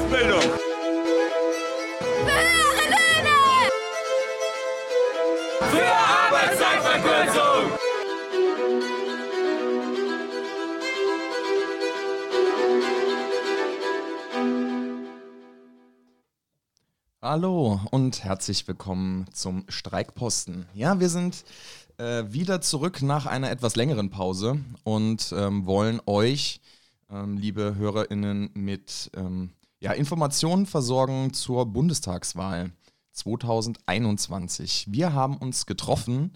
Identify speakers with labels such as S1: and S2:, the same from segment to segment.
S1: Ausbildung.
S2: Höhere Löhne!
S1: Für Arbeitszeitverkürzung.
S3: Hallo und herzlich willkommen zum Streikposten. Ja, wir sind äh, wieder zurück nach einer etwas längeren Pause und ähm, wollen euch, ähm, liebe HörerInnen, mit ähm, ja, Informationen versorgen zur Bundestagswahl 2021. Wir haben uns getroffen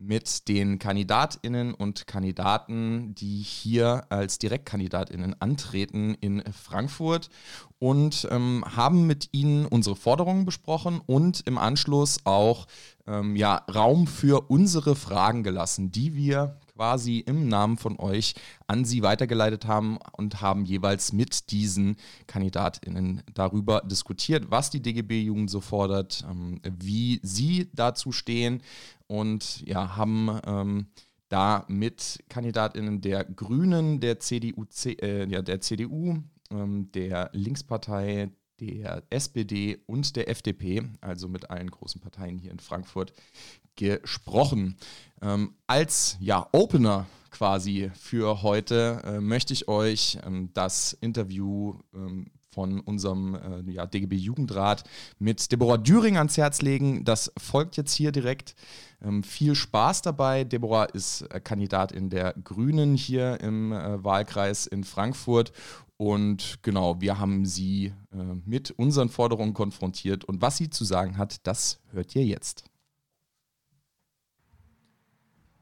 S3: mit den Kandidatinnen und Kandidaten, die hier als Direktkandidatinnen antreten in Frankfurt und ähm, haben mit ihnen unsere Forderungen besprochen und im Anschluss auch ähm, ja, Raum für unsere Fragen gelassen, die wir quasi im Namen von euch an sie weitergeleitet haben und haben jeweils mit diesen KandidatInnen darüber diskutiert, was die DGB-Jugend so fordert, ähm, wie sie dazu stehen und ja, haben ähm, da mit KandidatInnen der Grünen, der CDU, äh, ja, der CDU, ähm, der Linkspartei, der SPD und der FDP, also mit allen großen Parteien hier in Frankfurt, gesprochen. Ähm, als ja, Opener quasi für heute äh, möchte ich euch ähm, das Interview ähm, von unserem äh, ja, DGB Jugendrat mit Deborah Düring ans Herz legen. Das folgt jetzt hier direkt. Ähm, viel Spaß dabei. Deborah ist äh, Kandidatin der Grünen hier im äh, Wahlkreis in Frankfurt. Und genau, wir haben sie äh, mit unseren Forderungen konfrontiert. Und was sie zu sagen hat, das hört ihr jetzt.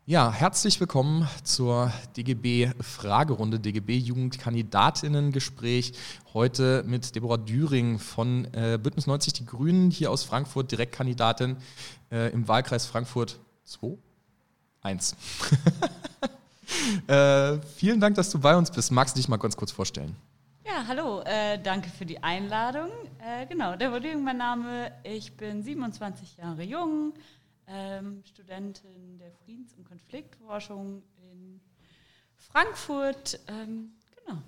S3: Ja, herzlich willkommen zur DGB Fragerunde, DGB Jugendkandidatinnengespräch. Heute mit Deborah Düring von äh, Bündnis 90 Die Grünen hier aus Frankfurt, Direktkandidatin äh, im Wahlkreis Frankfurt 2? 1. äh, vielen Dank, dass du bei uns bist. Magst du dich mal ganz kurz vorstellen?
S4: Ja, hallo, äh, danke für die Einladung. Äh, genau, Deborah Düring mein Name. Ich bin 27 Jahre jung ähm, Studentin der Friedens- und Konfliktforschung in Frankfurt. Ähm, genau.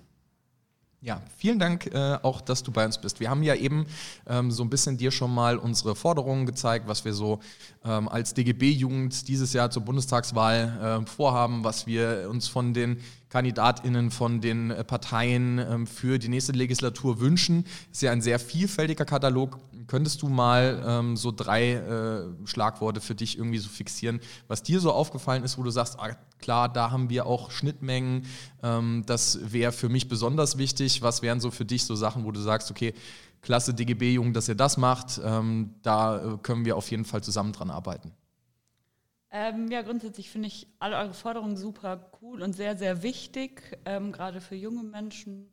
S3: Ja, vielen Dank äh, auch, dass du bei uns bist. Wir haben ja eben ähm, so ein bisschen dir schon mal unsere Forderungen gezeigt, was wir so ähm, als DGB-Jugend dieses Jahr zur Bundestagswahl äh, vorhaben, was wir uns von den KandidatInnen von den äh, Parteien ähm, für die nächste Legislatur wünschen. Ist ja ein sehr vielfältiger Katalog. Könntest du mal ähm, so drei äh, Schlagworte für dich irgendwie so fixieren, was dir so aufgefallen ist, wo du sagst, ah, klar, da haben wir auch Schnittmengen, ähm, das wäre für mich besonders wichtig. Was wären so für dich so Sachen, wo du sagst, okay, klasse DGB-Jungen, dass ihr das macht, da äh, können wir auf jeden Fall zusammen dran arbeiten.
S4: Ähm, ja, grundsätzlich finde ich alle eure Forderungen super cool und sehr, sehr wichtig, ähm, gerade für junge Menschen.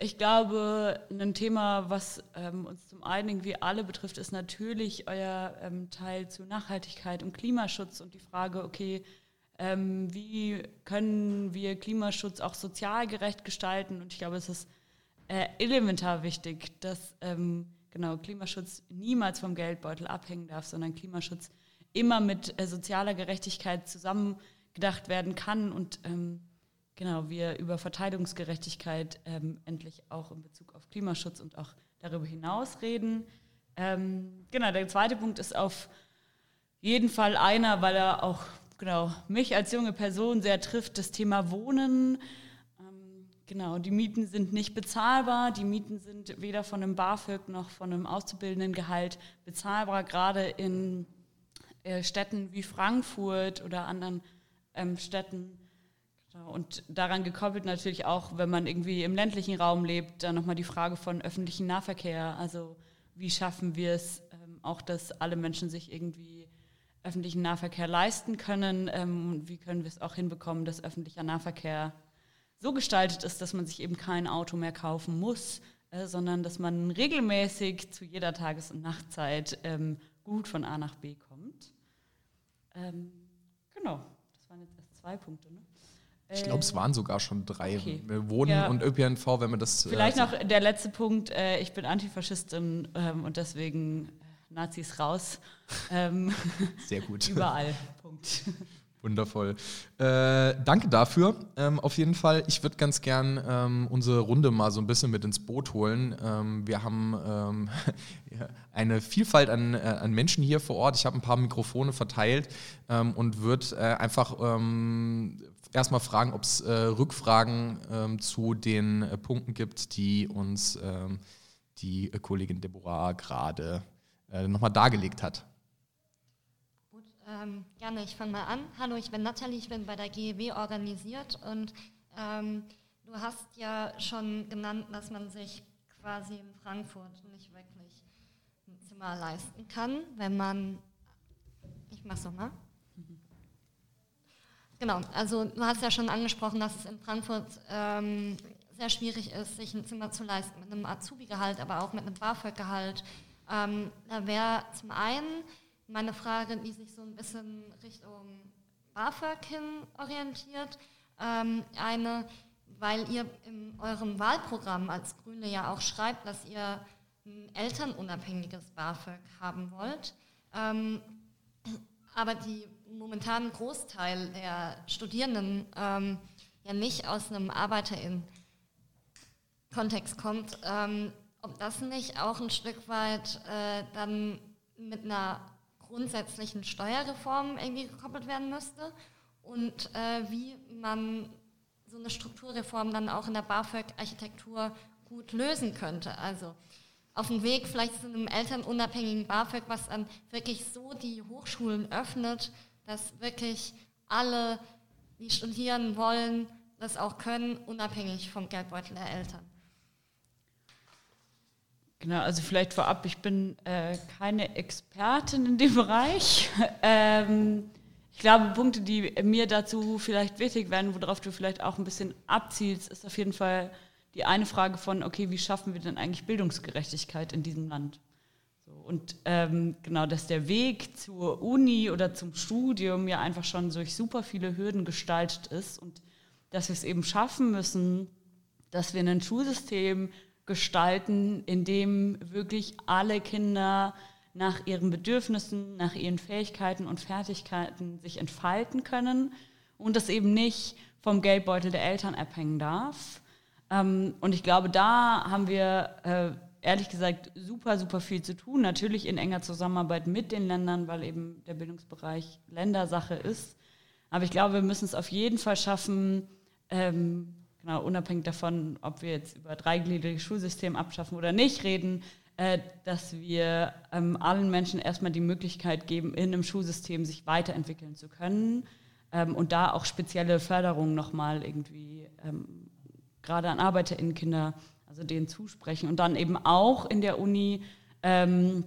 S4: Ich glaube, ein Thema, was ähm, uns zum einen irgendwie alle betrifft, ist natürlich euer ähm, Teil zu Nachhaltigkeit und Klimaschutz und die Frage, okay, ähm, wie können wir Klimaschutz auch sozial gerecht gestalten? Und ich glaube, es ist äh, elementar wichtig, dass ähm, genau Klimaschutz niemals vom Geldbeutel abhängen darf, sondern Klimaschutz immer mit äh, sozialer Gerechtigkeit zusammengedacht werden kann und ähm, genau wir über Verteilungsgerechtigkeit ähm, endlich auch in Bezug auf Klimaschutz und auch darüber hinaus reden. Ähm, genau, der zweite Punkt ist auf jeden Fall einer, weil er auch genau mich als junge Person sehr trifft, das Thema Wohnen. Ähm, genau, die Mieten sind nicht bezahlbar. Die Mieten sind weder von einem BAföG noch von einem Auszubildendengehalt bezahlbar, gerade in äh, Städten wie Frankfurt oder anderen ähm, Städten. Genau. Und daran gekoppelt natürlich auch, wenn man irgendwie im ländlichen Raum lebt, dann nochmal die Frage von öffentlichen Nahverkehr. Also wie schaffen wir es ähm, auch, dass alle Menschen sich irgendwie öffentlichen Nahverkehr leisten können? Ähm, wie können wir es auch hinbekommen, dass öffentlicher Nahverkehr so gestaltet ist, dass man sich eben kein Auto mehr kaufen muss, äh, sondern dass man regelmäßig zu jeder Tages- und Nachtzeit ähm, gut von A nach B kommt. Ähm, genau, das waren jetzt erst zwei Punkte. Ne?
S3: Ich glaube, es waren sogar schon drei.
S4: Okay.
S3: Wohnen
S4: Ja.
S3: und ÖPNV, wenn man das.
S4: Vielleicht
S3: äh,
S4: noch der letzte Punkt. Äh, ich bin Antifaschistin ähm, und deswegen äh, Nazis raus. Ähm,
S3: Sehr gut.
S4: überall. Punkt.
S3: Wundervoll. Äh, danke dafür. Ähm, auf jeden Fall, ich würde ganz gern ähm, unsere Runde mal so ein bisschen mit ins Boot holen. Ähm, wir haben ähm, eine Vielfalt an, äh, an, Menschen hier vor Ort. Ich habe ein paar Mikrofone verteilt ähm, und würde äh, einfach ähm, erstmal fragen, ob es äh, Rückfragen zu den äh, Punkten gibt, die uns die Kollegin Deborah gerade nochmal dargelegt hat.
S2: Ähm, gerne, ich fange mal an. Hallo, ich bin Nathalie, ich bin bei der GEW organisiert und ähm, du hast ja schon genannt, dass man sich quasi in Frankfurt nicht wirklich ein Zimmer leisten kann, wenn man, ich mach's nochmal. Genau, also du hast ja schon angesprochen, dass es in Frankfurt ähm, sehr schwierig ist, sich ein Zimmer zu leisten mit einem Azubi-Gehalt, aber auch mit einem BAföG-Gehalt. Ähm, da wäre zum einen meine Frage, die sich so ein bisschen Richtung BAföG hin orientiert. Ähm, eine, weil ihr in eurem Wahlprogramm als Grüne ja auch schreibt, dass ihr ein elternunabhängiges BAföG haben wollt. Ähm, aber die momentanen Großteil der Studierenden ähm, ja nicht aus einem ArbeiterInnen-Kontext kommt, ähm, ob das nicht auch ein Stück weit äh, dann mit einer grundsätzlichen Steuerreform irgendwie gekoppelt werden müsste und äh, wie man so eine Strukturreform dann auch in der BAföG-Architektur gut lösen könnte. Also auf dem Weg vielleicht zu einem elternunabhängigen BAföG, was dann wirklich so die Hochschulen öffnet, dass wirklich alle, die studieren wollen, das auch können, unabhängig vom Geldbeutel der Eltern.
S4: Genau, also vielleicht vorab, ich bin äh, keine Expertin in dem Bereich. ähm, ich glaube, Punkte, die mir dazu vielleicht wichtig werden, worauf du vielleicht auch ein bisschen abzielst, ist auf jeden Fall die eine Frage von, okay, wie schaffen wir denn eigentlich Bildungsgerechtigkeit in diesem Land? So, und ähm, genau, dass der Weg zur Uni oder zum Studium ja einfach schon durch super viele Hürden gestaltet ist und dass wir es eben schaffen müssen, dass wir ein Schulsystem gestalten, in dem wirklich alle Kinder nach ihren Bedürfnissen, nach ihren Fähigkeiten und Fertigkeiten sich entfalten können und das eben nicht vom Geldbeutel der Eltern abhängen darf. Ähm, und ich glaube, da haben wir äh, ehrlich gesagt super, super viel zu tun. Natürlich in enger Zusammenarbeit mit den Ländern, weil eben der Bildungsbereich Ländersache ist. Aber ich glaube, wir müssen es auf jeden Fall schaffen, ähm, genau, unabhängig davon, ob wir jetzt über dreigliedriges Schulsystem abschaffen oder nicht reden, äh, dass wir ähm, allen Menschen erstmal die Möglichkeit geben, in einem Schulsystem sich weiterentwickeln zu können ähm, und da auch spezielle Förderungen nochmal irgendwie ähm, gerade an ArbeiterInnenkinder, also denen zusprechen und dann eben auch in der Uni ähm,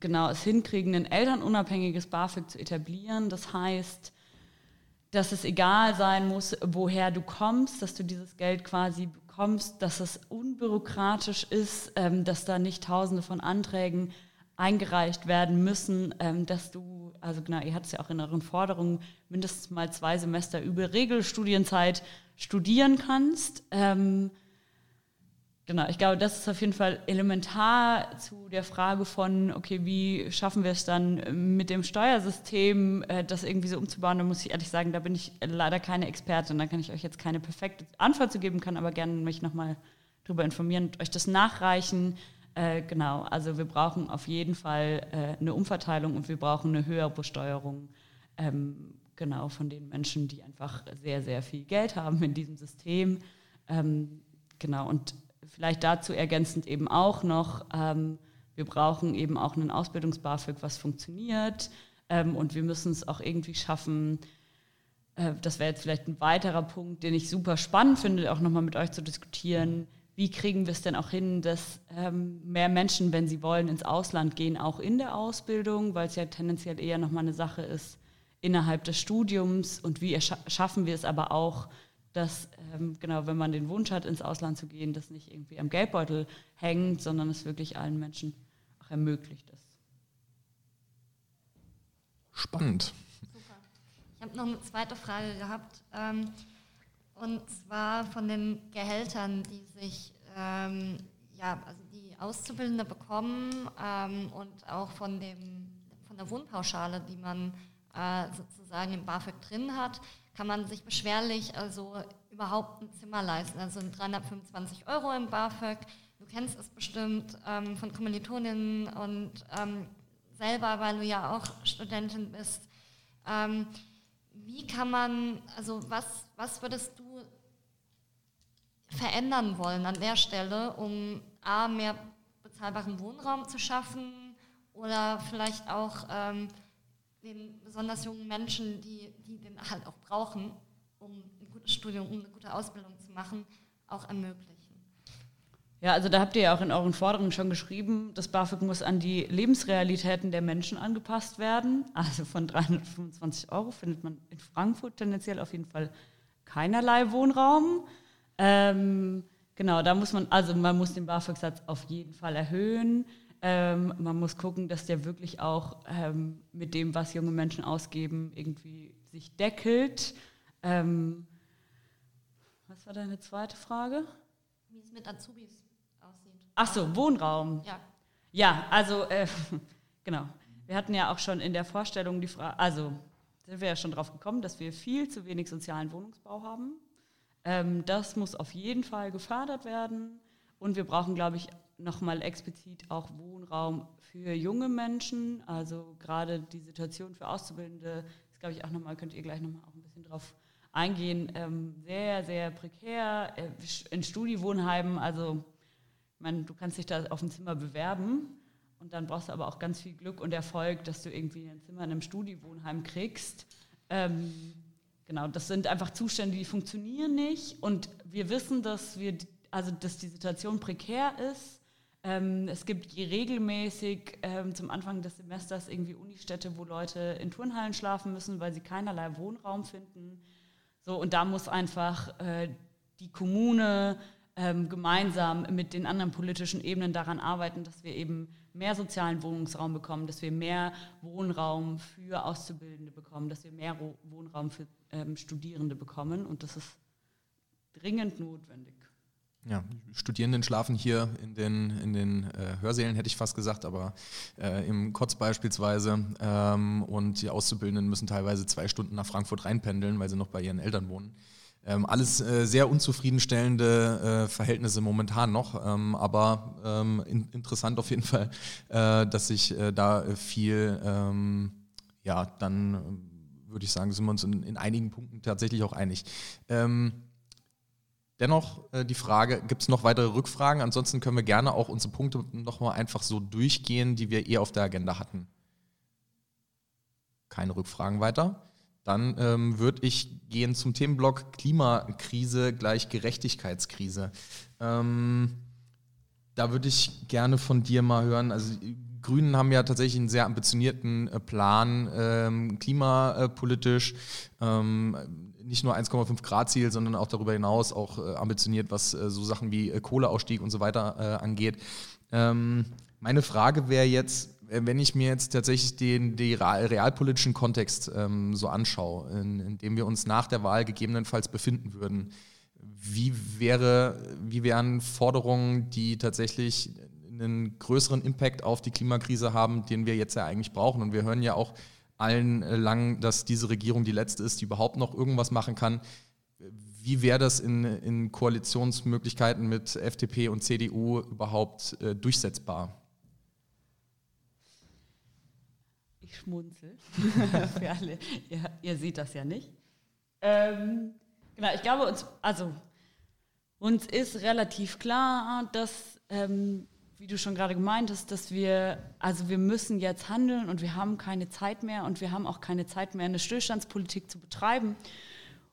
S4: genau es hinkriegen, ein elternunabhängiges BAföG zu etablieren. Das heißt, dass es egal sein muss, woher du kommst, dass du dieses Geld quasi bekommst, dass es unbürokratisch ist, ähm, dass da nicht tausende von Anträgen eingereicht werden müssen, ähm, dass du, also genau, ihr hattet es ja auch in euren Forderungen, mindestens mal zwei Semester über Regelstudienzeit studieren kannst. Ähm, Genau, ich glaube, das ist auf jeden Fall elementar zu der Frage von, okay, wie schaffen wir es dann mit dem Steuersystem, äh, das irgendwie so umzubauen? Da muss ich ehrlich sagen, da bin ich leider keine Expertin. Da kann ich euch jetzt keine perfekte Antwort zu geben, kann aber gerne mich nochmal darüber informieren und euch das nachreichen. Äh, genau, also wir brauchen auf jeden Fall äh, eine Umverteilung und wir brauchen eine höhere Besteuerung. Ähm, genau, von den Menschen, die einfach sehr, sehr viel Geld haben in diesem System. Ähm, genau, und vielleicht dazu ergänzend eben auch noch, ähm, wir brauchen eben auch einen Ausbildungs-BAföG, was funktioniert. Ähm, und wir müssen es auch irgendwie schaffen, äh, das wäre jetzt vielleicht ein weiterer Punkt, den ich super spannend finde, auch nochmal mit euch zu diskutieren. Wie kriegen wir es denn auch hin, dass ähm, mehr Menschen, wenn sie wollen, ins Ausland gehen, auch in der Ausbildung, weil es ja tendenziell eher nochmal eine Sache ist innerhalb des Studiums und wie schaffen wir es aber auch, dass, ähm, genau, wenn man den Wunsch hat, ins Ausland zu gehen, das nicht irgendwie am Geldbeutel hängt, sondern es wirklich allen Menschen auch ermöglicht ist.
S3: Spannend.
S2: Super. Ich habe noch eine zweite Frage gehabt. Ähm, und zwar von den Gehältern, die sich, ähm, ja, also die Auszubildende bekommen ähm, und auch von, dem, von der Wohnpauschale, die man äh, sozusagen im BAföG drin hat, kann man sich beschwerlich also überhaupt ein Zimmer leisten. Also 325 Euro im BAföG. Du kennst es bestimmt ähm, von Kommilitoninnen und ähm, selber, weil du ja auch Studentin bist. Ähm, wie kann man, also was, was würdest du verändern wollen an der Stelle, um A, mehr bezahlbaren Wohnraum zu schaffen oder vielleicht auch ähm, den besonders jungen Menschen, die, die den halt auch brauchen, um ein gutes Studium, um eine gute Ausbildung zu machen, auch ermöglichen.
S4: Ja, also da habt ihr ja auch in euren Forderungen schon geschrieben, das BAföG muss an die Lebensrealitäten der Menschen angepasst werden. Also von 325 Euro findet man in Frankfurt tendenziell auf jeden Fall keinerlei Wohnraum. Ähm, genau, da muss man, also man muss den BAföG-Satz auf jeden Fall erhöhen. Ähm, man muss gucken, dass der wirklich auch ähm, mit dem, was junge Menschen ausgeben, irgendwie sich deckelt. Ähm, was war deine zweite Frage?
S2: Wie es mit Azubis aussieht.
S4: Ach so, Wohnraum.
S2: Ja.
S4: Ja, also äh, genau. Wir hatten ja auch schon in der Vorstellung die Frage, also sind wir ja schon drauf gekommen, dass wir viel zu wenig sozialen Wohnungsbau haben. Ähm, das muss auf jeden Fall gefördert werden. Und wir brauchen, glaube ich, nochmal explizit auch Wohnraum für junge Menschen. Also gerade die Situation für Auszubildende ist, glaube ich, auch nochmal, könnt ihr gleich nochmal auch ein bisschen drauf eingehen, ähm, sehr, sehr prekär. Äh, in Studiewohnheimen, also ich meine, du kannst dich da auf ein Zimmer bewerben und dann brauchst du aber auch ganz viel Glück und Erfolg, dass du irgendwie ein Zimmer in einem Studiewohnheim kriegst. Ähm, genau, das sind einfach Zustände, die funktionieren nicht und wir wissen, dass wir also dass die Situation prekär ist ähm, es gibt regelmäßig ähm, zum Anfang des Semesters irgendwie Unistädte, wo Leute in Turnhallen schlafen müssen, weil sie keinerlei Wohnraum finden. So, und da muss einfach äh, die Kommune ähm, gemeinsam mit den anderen politischen Ebenen daran arbeiten, dass wir eben mehr sozialen Wohnungsraum bekommen, dass wir mehr Wohnraum für Auszubildende bekommen, dass wir mehr Wohnraum für ähm, Studierende bekommen. Und das ist dringend notwendig.
S3: Ja, Studierenden schlafen hier in den, in den äh, Hörsälen, hätte ich fast gesagt, aber äh, im Kotz beispielsweise. Ähm, und die Auszubildenden müssen teilweise zwei Stunden nach Frankfurt reinpendeln, weil sie noch bei ihren Eltern wohnen. Ähm, alles äh, sehr unzufriedenstellende äh, Verhältnisse momentan noch, ähm, aber ähm, in, interessant auf jeden Fall, äh, dass sich äh, da viel, ähm, ja, dann würde ich sagen, sind wir uns in, in, einigen Punkten tatsächlich auch einig. Ähm, Dennoch äh, die Frage, gibt es noch weitere Rückfragen? Ansonsten können wir gerne auch unsere Punkte nochmal einfach so durchgehen, die wir eher auf der Agenda hatten. Keine Rückfragen weiter. Dann ähm, würde ich gehen zum Themenblock Klimakrise gleich Gerechtigkeitskrise. Ähm, da würde ich gerne von dir mal hören. Also die Grünen haben ja tatsächlich einen sehr ambitionierten äh, Plan ähm, klimapolitisch. Ähm, nicht nur 1,5 Grad Ziel, sondern auch darüber hinaus auch äh, ambitioniert, was äh, so Sachen wie äh, Kohleausstieg und so weiter angeht. Ähm, meine Frage wäre jetzt, wenn ich mir jetzt tatsächlich den, den realpolitischen Kontext ähm, so anschaue, in, in, dem wir uns nach der Wahl gegebenenfalls befinden würden, wie, wäre, wie wären Forderungen, die tatsächlich einen größeren Impact auf die Klimakrise haben, den wir jetzt ja eigentlich brauchen? Und wir hören ja auch allen äh, lang, dass diese Regierung die letzte ist, die überhaupt noch irgendwas machen kann. Wie wäre das in, in, Koalitionsmöglichkeiten mit FDP und CDU überhaupt äh, durchsetzbar?
S4: Ich schmunzel. Für alle. Ihr, ihr, seht das ja nicht. Ähm, genau, ich glaube, uns, also, uns ist relativ klar, dass ähm, wie du schon gerade gemeint hast, dass wir, also wir müssen jetzt handeln und wir haben keine Zeit mehr und wir haben auch keine Zeit mehr, eine Stillstandspolitik zu betreiben.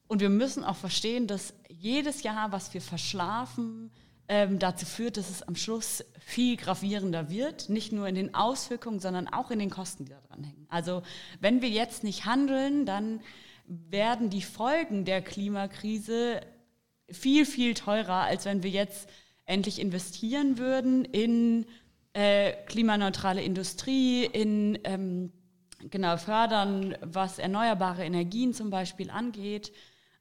S4: Und wir müssen auch verstehen, dass jedes Jahr, was wir verschlafen, ähm, dazu führt, dass es am Schluss viel gravierender wird, nicht nur in den Auswirkungen, sondern auch in den Kosten, die da dran hängen. Also wenn wir jetzt nicht handeln, dann werden die Folgen der Klimakrise viel, viel teurer, als wenn wir jetzt endlich investieren würden in äh, klimaneutrale Industrie, in ähm, genau fördern, was erneuerbare Energien zum Beispiel angeht.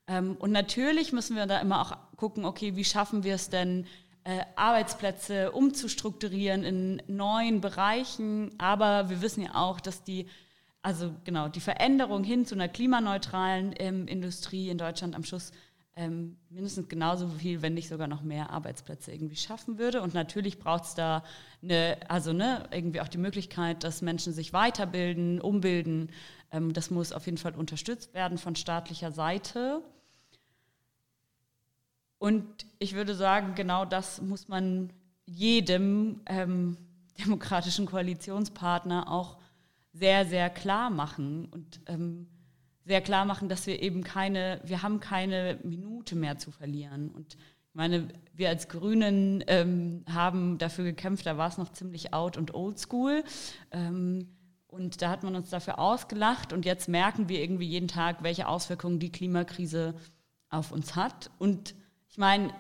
S4: Ähm, und natürlich müssen wir da immer auch gucken, okay, wie schaffen wir es denn, äh, Arbeitsplätze umzustrukturieren in neuen Bereichen. Aber wir wissen ja auch, dass die also genau, die Veränderung hin zu einer klimaneutralen ähm, Industrie in Deutschland am Schluss ähm, mindestens genauso viel, wenn nicht sogar noch mehr Arbeitsplätze irgendwie schaffen würde. Und natürlich braucht es da eine, also ne, irgendwie auch die Möglichkeit, dass Menschen sich weiterbilden, umbilden. Ähm, das muss auf jeden Fall unterstützt werden von staatlicher Seite. Und ich würde sagen, genau das muss man jedem ähm, demokratischen Koalitionspartner auch sehr, sehr klar machen und ähm, sehr klar machen, dass wir eben keine, wir haben keine Minute mehr zu verlieren. Und ich meine, wir als Grünen ähm, haben dafür gekämpft, da war es noch ziemlich out und old school. Ähm, und da hat man uns dafür ausgelacht und jetzt merken wir irgendwie jeden Tag, welche Auswirkungen die Klimakrise auf uns hat. Und ich meine,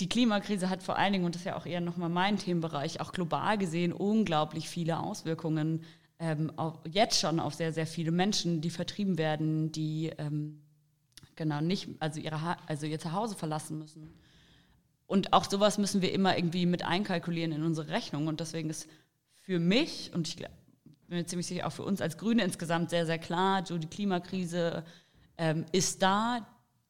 S4: die Klimakrise hat vor allen Dingen, und das ist ja auch eher nochmal mein Themenbereich, auch global gesehen unglaublich viele Auswirkungen ähm, jetzt schon auf sehr, sehr viele Menschen, die vertrieben werden, die ähm, genau nicht, also, ihre also ihr Zuhause verlassen müssen. Und auch sowas müssen wir immer irgendwie mit einkalkulieren in unsere Rechnung. Und deswegen ist für mich, und ich bin mir ziemlich sicher auch für uns als Grüne insgesamt sehr, sehr klar, so die Klimakrise ähm, ist da.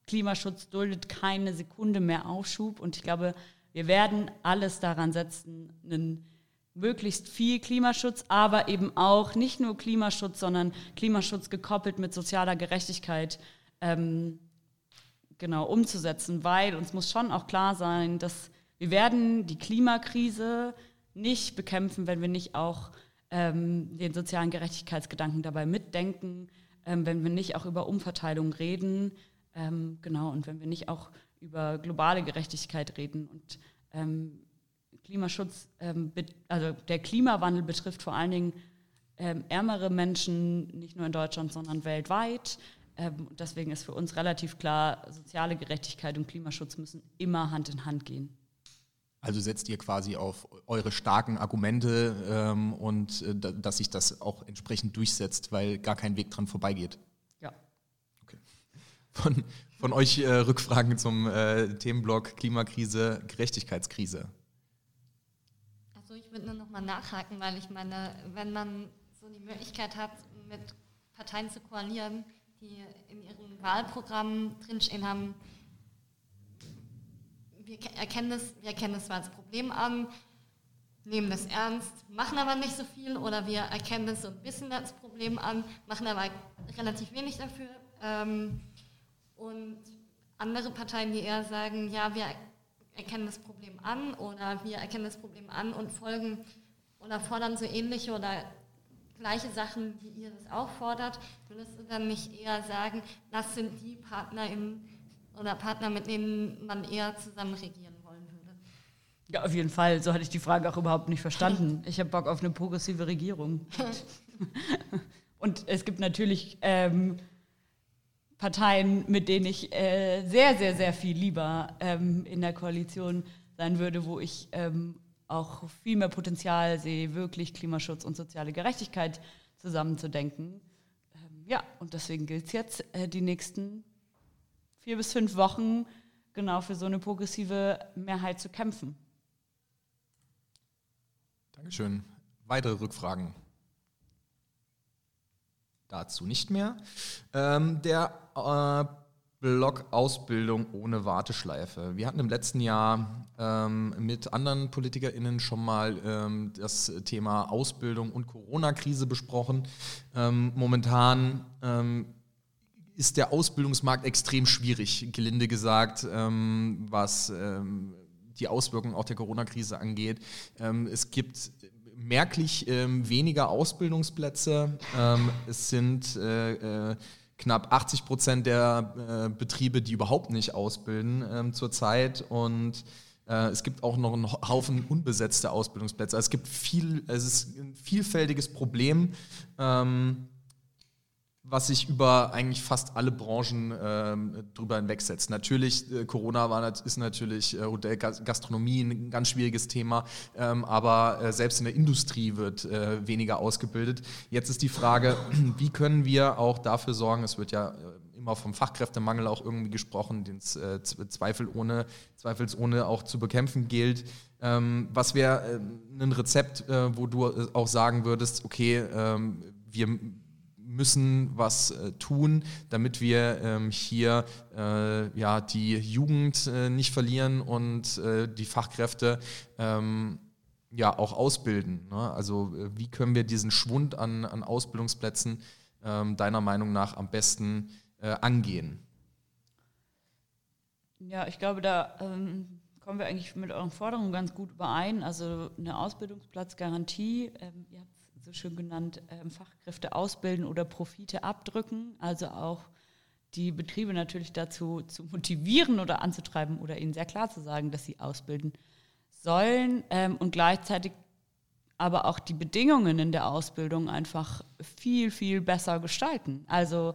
S4: Klimaschutz duldet keine Sekunde mehr Aufschub. Und ich glaube, wir werden alles daran setzen, einen möglichst viel Klimaschutz, aber eben auch nicht nur Klimaschutz, sondern Klimaschutz gekoppelt mit sozialer Gerechtigkeit ähm, genau umzusetzen, weil uns muss schon auch klar sein, dass wir werden die Klimakrise nicht bekämpfen, wenn wir nicht auch ähm, den sozialen Gerechtigkeitsgedanken dabei mitdenken, ähm, wenn wir nicht auch über Umverteilung reden, ähm, genau, und wenn wir nicht auch über globale Gerechtigkeit reden und ähm, Klimaschutz, ähm, also der Klimawandel betrifft vor allen Dingen ähm, ärmere Menschen, nicht nur in Deutschland, sondern weltweit. Ähm, deswegen ist für uns relativ klar, soziale Gerechtigkeit und Klimaschutz müssen immer Hand in Hand gehen.
S3: Also setzt ihr quasi auf eure starken Argumente ähm, und äh, dass sich das auch entsprechend durchsetzt, weil gar kein Weg dran vorbeigeht.
S4: Ja.
S3: Okay. Von, von euch äh, Rückfragen zum äh, Themenblock Klimakrise, Gerechtigkeitskrise
S2: ich würde nur noch mal nachhaken, weil ich meine, wenn man so die Möglichkeit hat, mit Parteien zu koalieren, die in ihrem Wahlprogramm drinstehen haben, wir erkennen das, wir erkennen das als Problem an, nehmen das ernst, machen aber nicht so viel oder wir erkennen das so ein bisschen als Problem an, machen aber relativ wenig dafür. Ähm, und andere Parteien, die eher sagen, ja, wir erkennen das Problem an oder wir erkennen das Problem an und folgen oder fordern so ähnliche oder gleiche Sachen, wie ihr das auch fordert, würdest du dann nicht eher sagen, das sind die PartnerInnen oder Partner, mit denen man eher zusammen regieren wollen würde?
S4: Ja, auf jeden Fall. So hatte ich die Frage auch überhaupt nicht verstanden. Ich habe Bock auf eine progressive Regierung. und es gibt natürlich ähm, Parteien, mit denen ich äh, sehr, sehr, sehr viel lieber ähm, in der Koalition sein würde, wo ich ähm, auch viel mehr Potenzial sehe, wirklich Klimaschutz und soziale Gerechtigkeit zusammenzudenken. Ähm, ja, und deswegen gilt es jetzt, äh, die nächsten vier bis fünf Wochen genau für so eine progressive Mehrheit zu kämpfen.
S3: Dankeschön. Weitere Rückfragen? Dazu nicht mehr. Ähm, der äh, Blog Ausbildung ohne Warteschleife. Wir hatten im letzten Jahr ähm, mit anderen PolitikerInnen schon mal ähm, das Thema Ausbildung und Corona-Krise besprochen. Ähm, momentan ähm, ist der Ausbildungsmarkt extrem schwierig, gelinde gesagt, ähm, was ähm, die Auswirkungen auch der Corona-Krise angeht. es gibt merklich weniger Ausbildungsplätze. es sind äh, äh, knapp 80 Prozent der äh, Betriebe, die überhaupt nicht ausbilden ähm, zurzeit. Und äh, es gibt auch noch einen Haufen unbesetzte Ausbildungsplätze. Also es gibt viel, es ist ein vielfältiges Problem. Ähm, was sich über eigentlich fast alle Branchen ähm, drüber hinwegsetzt. Natürlich, äh, Corona war, ist natürlich äh, Gastronomie ein ganz schwieriges Thema, ähm, aber äh, selbst in der Industrie wird äh, weniger ausgebildet. Jetzt ist die Frage, wie können wir auch dafür sorgen, es wird ja äh, immer vom Fachkräftemangel auch irgendwie gesprochen, den es äh, zweifelsohne, zweifelsohne auch zu bekämpfen gilt. Ähm, was wäre ein Rezept, wo du auch sagen würdest, okay, ähm, wir müssen was äh, tun, damit wir ähm, hier äh, ja, die Jugend äh, nicht verlieren und äh, die Fachkräfte ähm, ja auch ausbilden. Ne? Also äh, wie können wir diesen Schwund an, an Ausbildungsplätzen ähm, deiner Meinung nach am besten äh, angehen?
S4: Ja, ich glaube, da ähm, kommen wir eigentlich mit euren Forderungen ganz gut überein. Also eine Ausbildungsplatzgarantie, ähm, ihr habt so schön genannt, ähm, Fachkräfte ausbilden oder Profite abdrücken. Also auch die Betriebe natürlich dazu zu motivieren oder anzutreiben oder ihnen sehr klar zu sagen, dass sie ausbilden sollen ähm, und gleichzeitig aber auch die Bedingungen in der Ausbildung einfach viel, viel besser gestalten. Also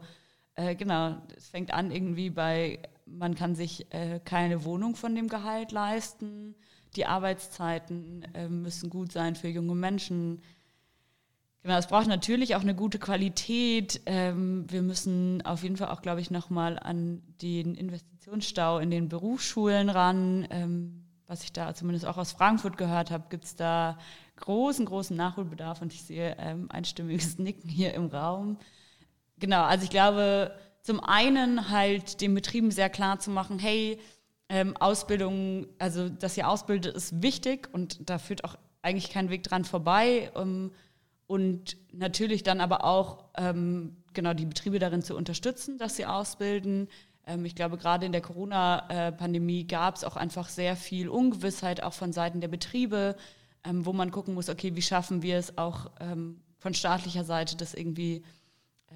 S4: äh, genau, es fängt an irgendwie bei, man kann sich äh, keine Wohnung von dem Gehalt leisten, die Arbeitszeiten äh, müssen gut sein für junge Menschen. Genau, es braucht natürlich auch eine gute Qualität. Ähm, wir müssen auf jeden Fall auch, glaube ich, nochmal an den Investitionsstau in den Berufsschulen ran. Ähm, was ich da zumindest auch aus Frankfurt gehört habe, gibt es da großen, großen Nachholbedarf und ich sehe ähm, einstimmiges Nicken hier im Raum. Genau, also ich glaube, zum einen halt den Betrieben sehr klar zu machen, hey, ähm, Ausbildung, also dass ihr ausbildet, ist wichtig und da führt auch eigentlich kein Weg dran vorbei. Um, und natürlich dann aber auch ähm, genau die Betriebe darin zu unterstützen, dass sie ausbilden, ähm, ich glaube, gerade in der Corona-Pandemie gab es auch einfach sehr viel Ungewissheit, auch von Seiten der Betriebe, ähm, wo man gucken muss, okay, wie schaffen wir es auch ähm, von staatlicher Seite, das irgendwie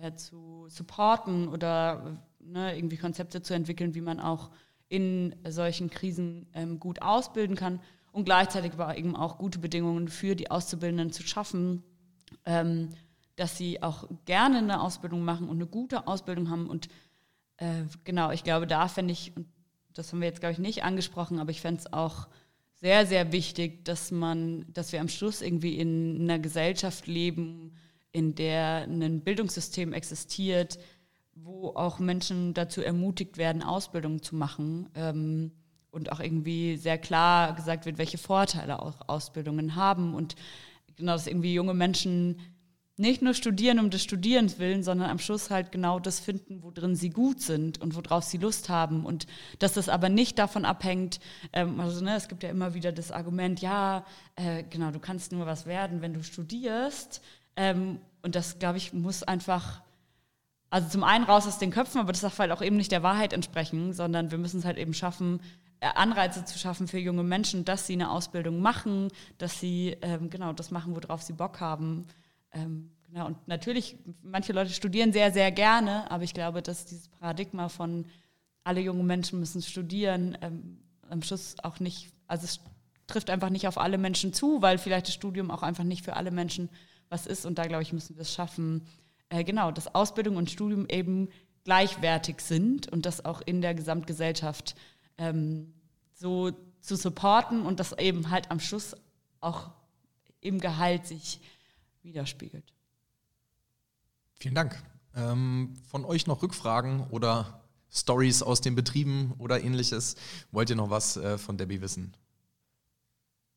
S4: äh, zu supporten oder ne, irgendwie Konzepte zu entwickeln, wie man auch in solchen Krisen gut ausbilden kann. Und gleichzeitig aber eben auch gute Bedingungen für die Auszubildenden zu schaffen, dass sie auch gerne eine Ausbildung machen und eine gute Ausbildung haben. Und äh, genau, ich glaube, da fände ich, und das haben wir jetzt, glaube ich, nicht angesprochen, aber ich fände es auch sehr, sehr wichtig, dass man, dass wir am Schluss irgendwie in einer Gesellschaft leben, in der ein Bildungssystem existiert, wo auch Menschen dazu ermutigt werden, Ausbildung zu machen ähm, und auch irgendwie sehr klar gesagt wird, welche Vorteile auch Ausbildungen haben. Und genau, dass irgendwie junge Menschen nicht nur studieren um des Studierens willen, sondern am Schluss halt genau das finden, worin sie gut sind und worauf sie Lust haben. Und dass das aber nicht davon abhängt, ähm, also ne, es gibt ja immer wieder das Argument, ja, äh, genau, du kannst nur was werden, wenn du studierst. Ähm, und das, glaube ich, muss einfach, also zum einen raus aus den Köpfen, aber das darf halt auch eben nicht der Wahrheit entsprechen, sondern wir müssen es halt eben schaffen, Anreize zu schaffen für junge Menschen, dass sie eine Ausbildung machen, dass sie ähm, genau das machen, worauf sie Bock haben. Ähm, genau, und natürlich, manche Leute studieren sehr, sehr gerne, aber ich glaube, dass dieses Paradigma von alle jungen Menschen müssen studieren, ähm, am Schluss auch nicht, also es trifft einfach nicht auf alle Menschen zu, weil vielleicht das Studium auch einfach nicht für alle Menschen was ist. Und da, glaube ich, müssen wir es schaffen, äh, genau, dass Ausbildung und Studium eben gleichwertig sind und das auch in der Gesamtgesellschaft ähm, so zu supporten und das eben halt am Schluss auch im Gehalt sich widerspiegelt.
S3: Vielen Dank. Ähm, von euch noch Rückfragen oder Stories aus den Betrieben oder ähnliches? Wollt ihr noch was äh, von Debbie wissen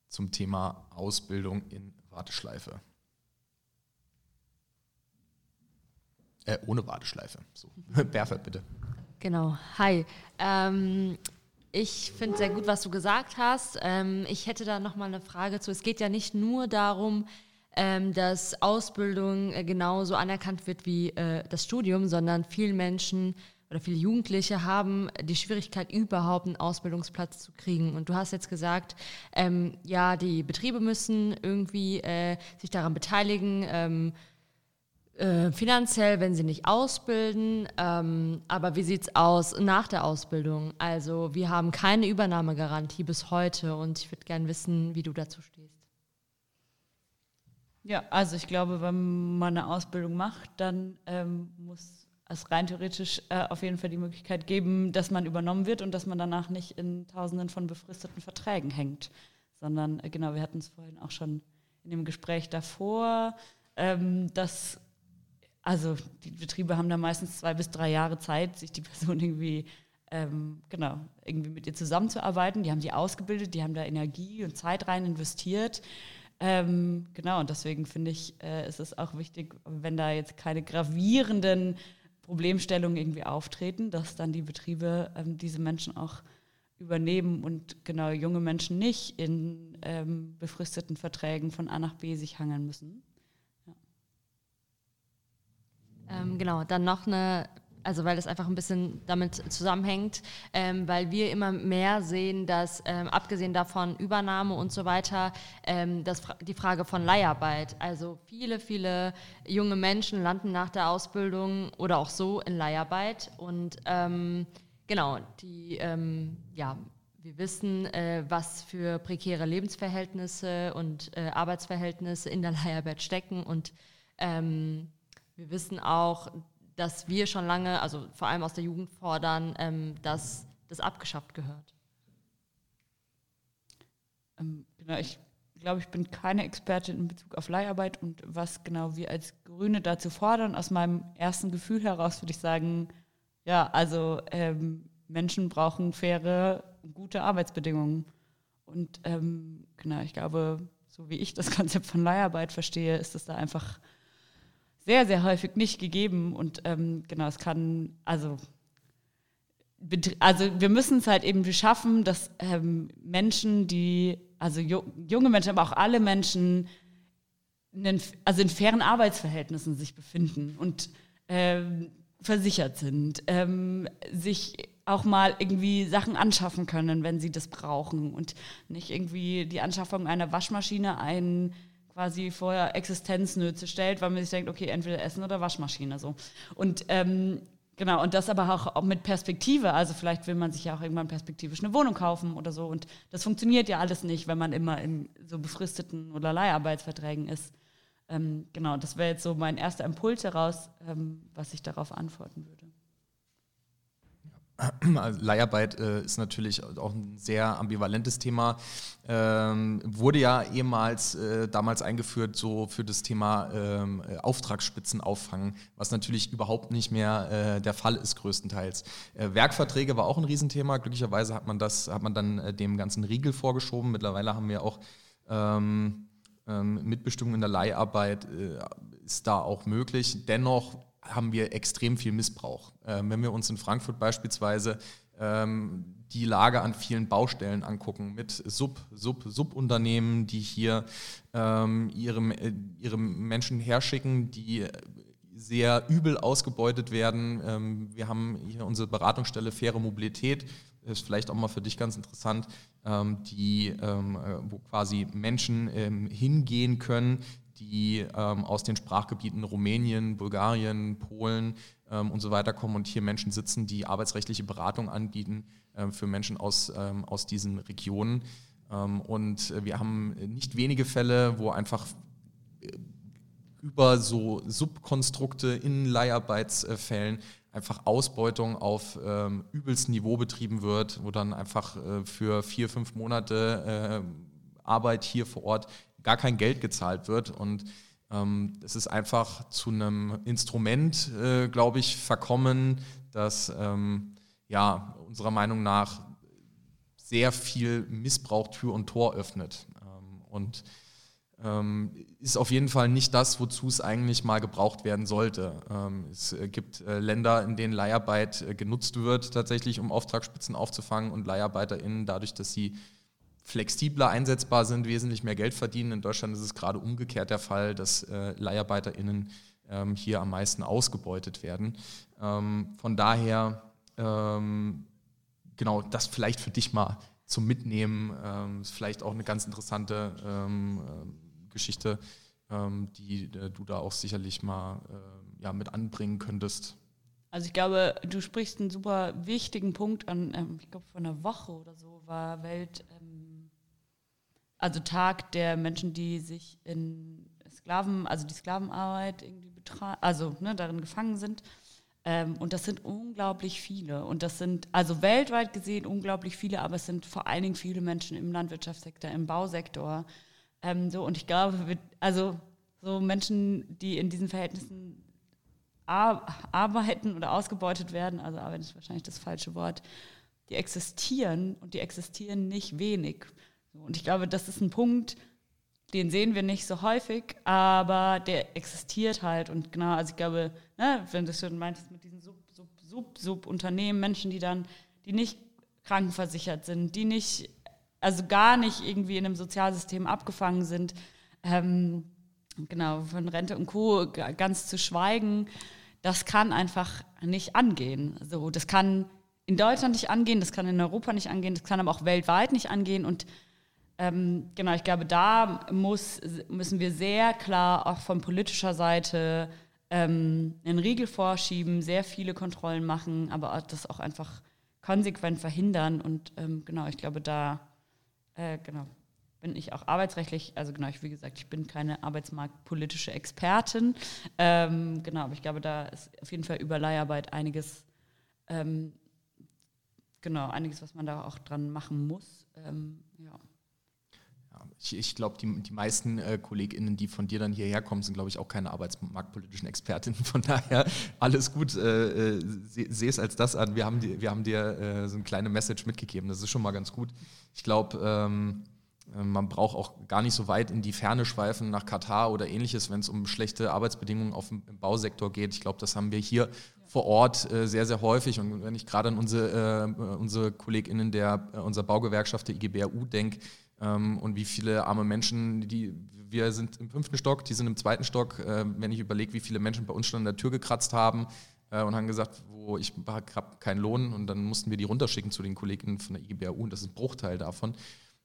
S3: zum Thema Ausbildung in Warteschleife? Äh, ohne Warteschleife. So. Berfert, bitte.
S5: Genau. Hi. Ähm, ich finde sehr gut, was du gesagt hast. Ähm, ich hätte da noch mal eine Frage zu. Es geht ja nicht nur darum, ähm, dass Ausbildung äh, genauso anerkannt wird wie äh, das Studium, sondern viele Menschen oder viele Jugendliche haben die Schwierigkeit, überhaupt einen Ausbildungsplatz zu kriegen. Und du hast jetzt gesagt, ähm, ja, die Betriebe müssen irgendwie äh, sich daran beteiligen, ähm, äh, finanziell, wenn sie nicht ausbilden. Ähm, aber wie sieht es aus nach der Ausbildung? Also wir haben keine Übernahmegarantie bis heute und ich würde gerne wissen, wie du dazu stehst.
S4: Ja, also ich glaube, wenn man eine Ausbildung macht, dann ähm, muss es rein theoretisch äh, auf jeden Fall die Möglichkeit geben, dass man übernommen wird und dass man danach nicht in Tausenden von befristeten Verträgen hängt, sondern äh, genau, wir hatten es vorhin auch schon in dem Gespräch davor, ähm, dass also die Betriebe haben da meistens zwei bis drei Jahre Zeit, sich die Person irgendwie ähm, genau irgendwie mit ihr zusammenzuarbeiten. Die haben die ausgebildet, die haben da Energie und Zeit rein investiert. Ähm, genau, und deswegen finde ich, äh, ist es auch wichtig, wenn da jetzt keine gravierenden Problemstellungen irgendwie auftreten, dass dann die Betriebe ähm, diese Menschen auch übernehmen und genau junge Menschen nicht in ähm, befristeten Verträgen von A nach B sich hangeln müssen. Ja.
S5: Ähm, genau, dann noch eine also weil es einfach ein bisschen damit zusammenhängt, ähm, weil wir immer mehr sehen, dass ähm, abgesehen davon Übernahme und so weiter, ähm, das, die Frage von Leiharbeit, also viele, viele junge Menschen landen nach der Ausbildung oder auch so in Leiharbeit und ähm, genau, die, ähm, ja, wir wissen, äh, was für prekäre Lebensverhältnisse und äh, Arbeitsverhältnisse in der Leiharbeit stecken und ähm, wir wissen auch, dass wir schon lange, also vor allem aus der Jugend fordern, ähm, dass das abgeschafft gehört.
S4: Ähm, genau, ich glaube, ich bin keine Expertin in Bezug auf Leiharbeit und was genau wir als Grüne dazu fordern. Aus meinem ersten Gefühl heraus würde ich sagen, ja, also ähm, Menschen brauchen faire, gute Arbeitsbedingungen. Und ähm, genau, ich glaube, so wie ich das Konzept von Leiharbeit verstehe, ist es da einfach sehr, sehr häufig nicht gegeben. Und ähm, genau, es kann, also, also wir müssen es halt eben schaffen, dass ähm, Menschen, die, also junge Menschen, aber auch alle Menschen, in, also in fairen Arbeitsverhältnissen sich befinden und ähm, versichert sind, ähm, sich auch mal irgendwie Sachen anschaffen können, wenn sie das brauchen und nicht irgendwie die Anschaffung einer Waschmaschine ein quasi vorher Existenznöte stellt, weil man sich denkt, okay, entweder Essen oder Waschmaschine so. Und ähm, genau, und das aber auch, mit Perspektive. Also vielleicht will man sich ja auch irgendwann perspektivisch eine Wohnung kaufen oder so. Und das funktioniert ja alles nicht, wenn man immer in so befristeten oder Leiharbeitsverträgen ist. Ähm, genau, das wäre jetzt so mein erster Impuls heraus, ähm, was ich darauf antworten würde.
S3: Also Leiharbeit äh, ist natürlich auch ein sehr ambivalentes Thema. Ähm, wurde ja ehemals äh, damals eingeführt, so für das Thema ähm, Auftragsspitzen auffangen, was natürlich überhaupt nicht mehr äh, der Fall ist, größtenteils. Äh, Werkverträge war auch ein Riesenthema. Glücklicherweise hat man das, hat man dann äh, dem ganzen Riegel vorgeschoben. Mittlerweile haben wir auch ähm, ähm Mitbestimmung in der Leiharbeit äh, ist da auch möglich. Dennoch haben wir extrem viel Missbrauch. Ähm, wenn wir uns in Frankfurt beispielsweise ähm, die Lage an vielen Baustellen angucken mit Sub, Sub, Subunternehmen, die hier ähm, ihre, äh, ihre Menschen herschicken, die sehr übel ausgebeutet werden. Wir haben hier unsere Beratungsstelle Faire Mobilität, ist vielleicht auch mal für dich ganz interessant, die, äh, wo quasi Menschen hingehen können, die ähm, aus den Sprachgebieten Rumänien, Bulgarien, Polen ähm, und so weiter kommen und hier Menschen sitzen, die arbeitsrechtliche Beratung anbieten ähm, für Menschen aus, ähm, aus diesen Regionen. Ähm, und wir haben nicht wenige Fälle, wo einfach äh, über so Subkonstrukte in Leiharbeitsfällen einfach Ausbeutung auf ähm, übelstem Niveau betrieben wird, wo dann einfach äh, für vier, fünf Monate äh, Arbeit hier vor Ort gar kein Geld gezahlt wird. Und ähm, es ist einfach zu einem Instrument, äh, glaube ich, verkommen, das ähm, ja unserer Meinung nach sehr viel Missbrauch Tür und Tor öffnet. Ähm, und ähm, ist auf jeden Fall nicht das, wozu es eigentlich mal gebraucht werden sollte. Ähm, es äh, gibt äh, Länder, in denen Leiharbeit äh, genutzt wird, tatsächlich, um Auftragsspitzen aufzufangen und LeiharbeiterInnen, dadurch, dass sie flexibler einsetzbar sind, wesentlich mehr Geld verdienen. In Deutschland ist es gerade umgekehrt der Fall, dass äh, LeiharbeiterInnen ähm, hier am meisten ausgebeutet werden. Ähm, von daher, ähm, genau, das vielleicht für dich mal zum Mitnehmen, ähm, ist vielleicht auch eine ganz interessante ähm, äh, Geschichte, ähm, die äh, du da auch sicherlich mal äh, ja, mit anbringen könntest.
S4: Also ich glaube, du sprichst einen super wichtigen Punkt an. ich glaube, vor einer Woche oder so war Welt also Tag der Menschen, die sich in Sklaven, also die Sklavenarbeit irgendwie betreiben, also ne, darin gefangen sind. Ähm, und das sind unglaublich viele. Und das sind also weltweit gesehen unglaublich viele, aber es sind vor allen Dingen viele Menschen im Landwirtschaftssektor, im Bausektor. Ähm, so, und ich glaube, also so Menschen, die in diesen Verhältnissen arbeiten oder ausgebeutet werden, also arbeiten ist wahrscheinlich das falsche Wort, die existieren und die existieren nicht wenig. Und ich glaube, das ist ein Punkt, den sehen wir nicht so häufig, aber der existiert halt. Und genau, also ich glaube, ne, wenn du schon meintest mit diesen Sub, Sub, Sub, Sub-Unternehmen, Menschen, die dann, die nicht krankenversichert sind, die nicht, also gar nicht irgendwie in einem Sozialsystem abgefangen sind, ähm, genau, von Rente und Co. ganz zu schweigen, das kann einfach nicht angehen. So, das kann in Deutschland nicht angehen, das kann in Europa nicht angehen, das kann aber auch weltweit nicht angehen und ähm, genau, ich glaube, da muss, müssen wir sehr klar auch von politischer Seite ähm, einen Riegel vorschieben, sehr viele Kontrollen machen, aber das auch einfach konsequent verhindern. Und ähm, genau, ich glaube, da äh, genau, bin ich auch arbeitsrechtlich, also genau, ich, wie gesagt, ich bin keine arbeitsmarktpolitische Expertin. Ähm, genau, aber ich glaube, da ist auf jeden Fall über Leiharbeit einiges, ähm, genau, einiges, was man da auch dran machen muss. Ähm,
S3: ich, ich glaube, die, die meisten äh, KollegInnen, die von dir dann hierher kommen, sind, glaube ich, auch keine arbeitsmarktpolitischen Expertinnen. Von daher alles gut, äh, äh sehe es als das an. Wir haben, die, wir haben dir äh, so eine kleine Message mitgegeben. Das ist schon mal ganz gut. Ich glaube, ähm, äh, man braucht auch gar nicht so weit in die Ferne schweifen nach Katar oder ähnliches, wenn es um schlechte Arbeitsbedingungen auf dem, im Bausektor geht. Ich glaube, das haben wir hier vor Ort äh, sehr, sehr häufig. Und wenn ich gerade an unsere, äh, unsere KollegInnen der äh, unserer Baugewerkschaft der IGBRU denke, ähm, und wie viele arme Menschen, die wir sind im fünften Stock, die sind im zweiten Stock. Äh, wenn ich überlege, wie viele Menschen bei uns schon an der Tür gekratzt haben äh, und haben gesagt, wo ich habe keinen Lohn und dann mussten wir die runterschicken zu den Kolleginnen von der IGBAU und das ist ein Bruchteil davon.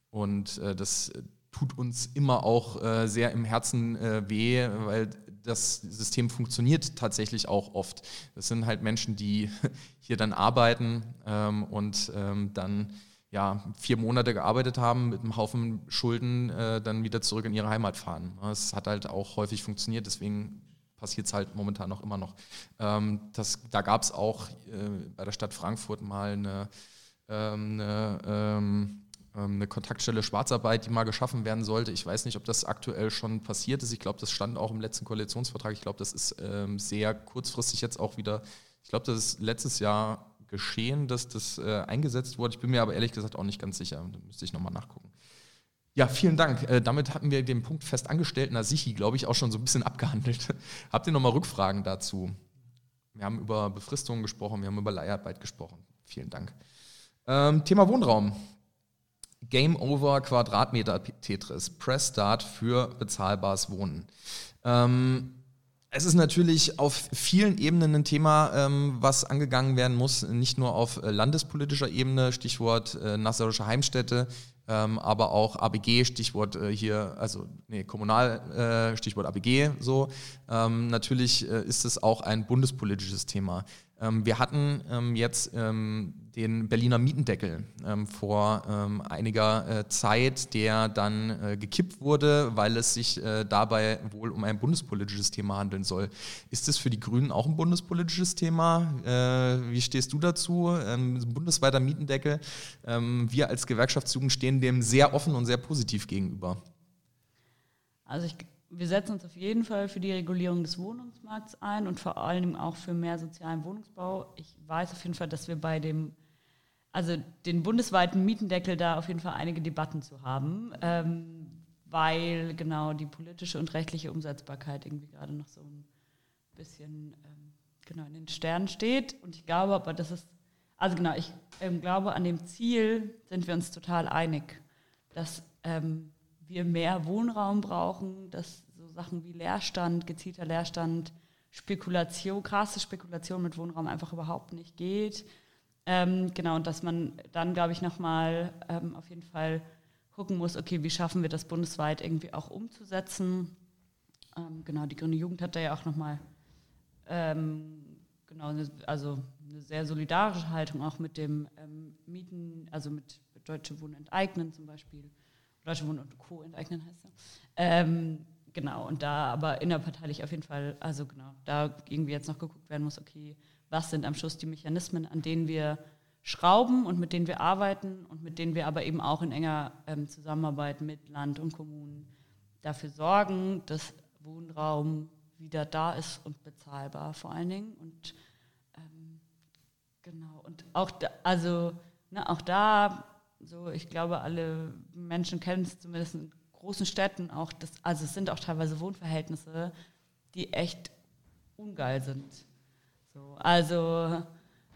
S3: Und äh, das tut uns immer auch äh, sehr im Herzen äh, weh, weil das System funktioniert tatsächlich auch oft. Das sind halt Menschen, die hier dann arbeiten ähm, und ähm, dann ja, vier Monate gearbeitet haben, mit einem Haufen Schulden äh, dann wieder zurück in ihre Heimat fahren. Es hat halt auch häufig funktioniert, deswegen passiert es halt momentan noch immer noch. Ähm, das, da gab es auch äh, bei der Stadt Frankfurt mal eine, ähm, eine, ähm, ähm, eine, Kontaktstelle Schwarzarbeit, die mal geschaffen werden sollte. Ich weiß nicht, ob das aktuell schon passiert ist. Ich glaube, das stand auch im letzten Koalitionsvertrag. Ich glaube, das ist ähm, sehr kurzfristig jetzt auch wieder. Ich glaube, das ist letztes Jahr geschehen, dass das äh, eingesetzt wurde. Ich bin mir aber ehrlich gesagt auch nicht ganz sicher. Da müsste ich nochmal nachgucken. Ja, vielen Dank. Äh, damit hatten wir den Punkt festangestellten Sichi, glaube ich, auch schon so ein bisschen abgehandelt. Habt ihr nochmal Rückfragen dazu? Wir haben über Befristungen gesprochen, wir haben über Leiharbeit gesprochen. Vielen Dank. Ähm, Thema Wohnraum. Game Over Quadratmeter Tetris. Press Start für bezahlbares Wohnen. Ähm, es ist natürlich auf vielen Ebenen ein Thema, ähm, was angegangen werden muss, nicht nur auf äh, landespolitischer Ebene, Stichwort äh, Nasserische Heimstätte, ähm, aber auch ABG, Stichwort äh, hier, also nee, Kommunal, Stichwort ABG so. Ähm, natürlich ist es auch ein bundespolitisches Thema. Ähm, wir hatten ähm, jetzt ähm, den Berliner Mietendeckel vor einiger äh, Zeit, der dann äh, gekippt wurde, weil es sich äh, dabei wohl um ein bundespolitisches Thema handeln soll. Ist das für die Grünen auch ein bundespolitisches Thema? Wie stehst du dazu? Bundesweiter Mietendeckel. Wir als Gewerkschaftsjugend stehen dem sehr offen und sehr positiv gegenüber.
S4: Also ich wir setzen uns auf jeden Fall für die Regulierung des Wohnungsmarkts ein und vor allem auch für mehr sozialen Wohnungsbau. Ich weiß auf jeden Fall, dass wir bei dem, also den bundesweiten Mietendeckel da auf jeden Fall einige Debatten zu haben, ähm, weil genau die politische und rechtliche Umsetzbarkeit irgendwie gerade noch so ein bisschen ähm, genau in den Sternen steht. Und ich glaube aber, das ist, also genau, ich ähm, glaube, an dem Ziel sind wir uns total einig, dass ähm, wir mehr Wohnraum brauchen, dass so Sachen wie Leerstand, gezielter Leerstand, Spekulation, krasse Spekulation mit Wohnraum einfach überhaupt nicht geht. Ähm, genau, und dass man dann, glaube ich, nochmal ähm, auf jeden Fall gucken muss, okay, wie schaffen wir das bundesweit irgendwie auch umzusetzen. Ähm, genau, die Grüne Jugend hat da ja auch nochmal ähm, genau, eine, also eine sehr solidarische Haltung auch mit dem ähm, Mieten, also mit Deutsche Wohnen enteignen zum Beispiel. Deutsche Wohnen und Co. enteignen heißt er. Ähm, genau, und da aber innerparteilich auf jeden Fall, also genau, da irgendwie jetzt noch geguckt werden muss, okay, was sind am Schluss die Mechanismen, an denen wir schrauben und mit denen wir arbeiten und mit denen wir aber eben auch in enger ähm, Zusammenarbeit mit Land und Kommunen dafür sorgen, dass Wohnraum wieder da ist und bezahlbar vor allen Dingen. Und ähm, genau, und auch da, also ne, auch da so, ich glaube, alle Menschen kennen es zumindest ein großen Städten auch, das, also es sind auch teilweise Wohnverhältnisse, die echt ungeil sind. So, also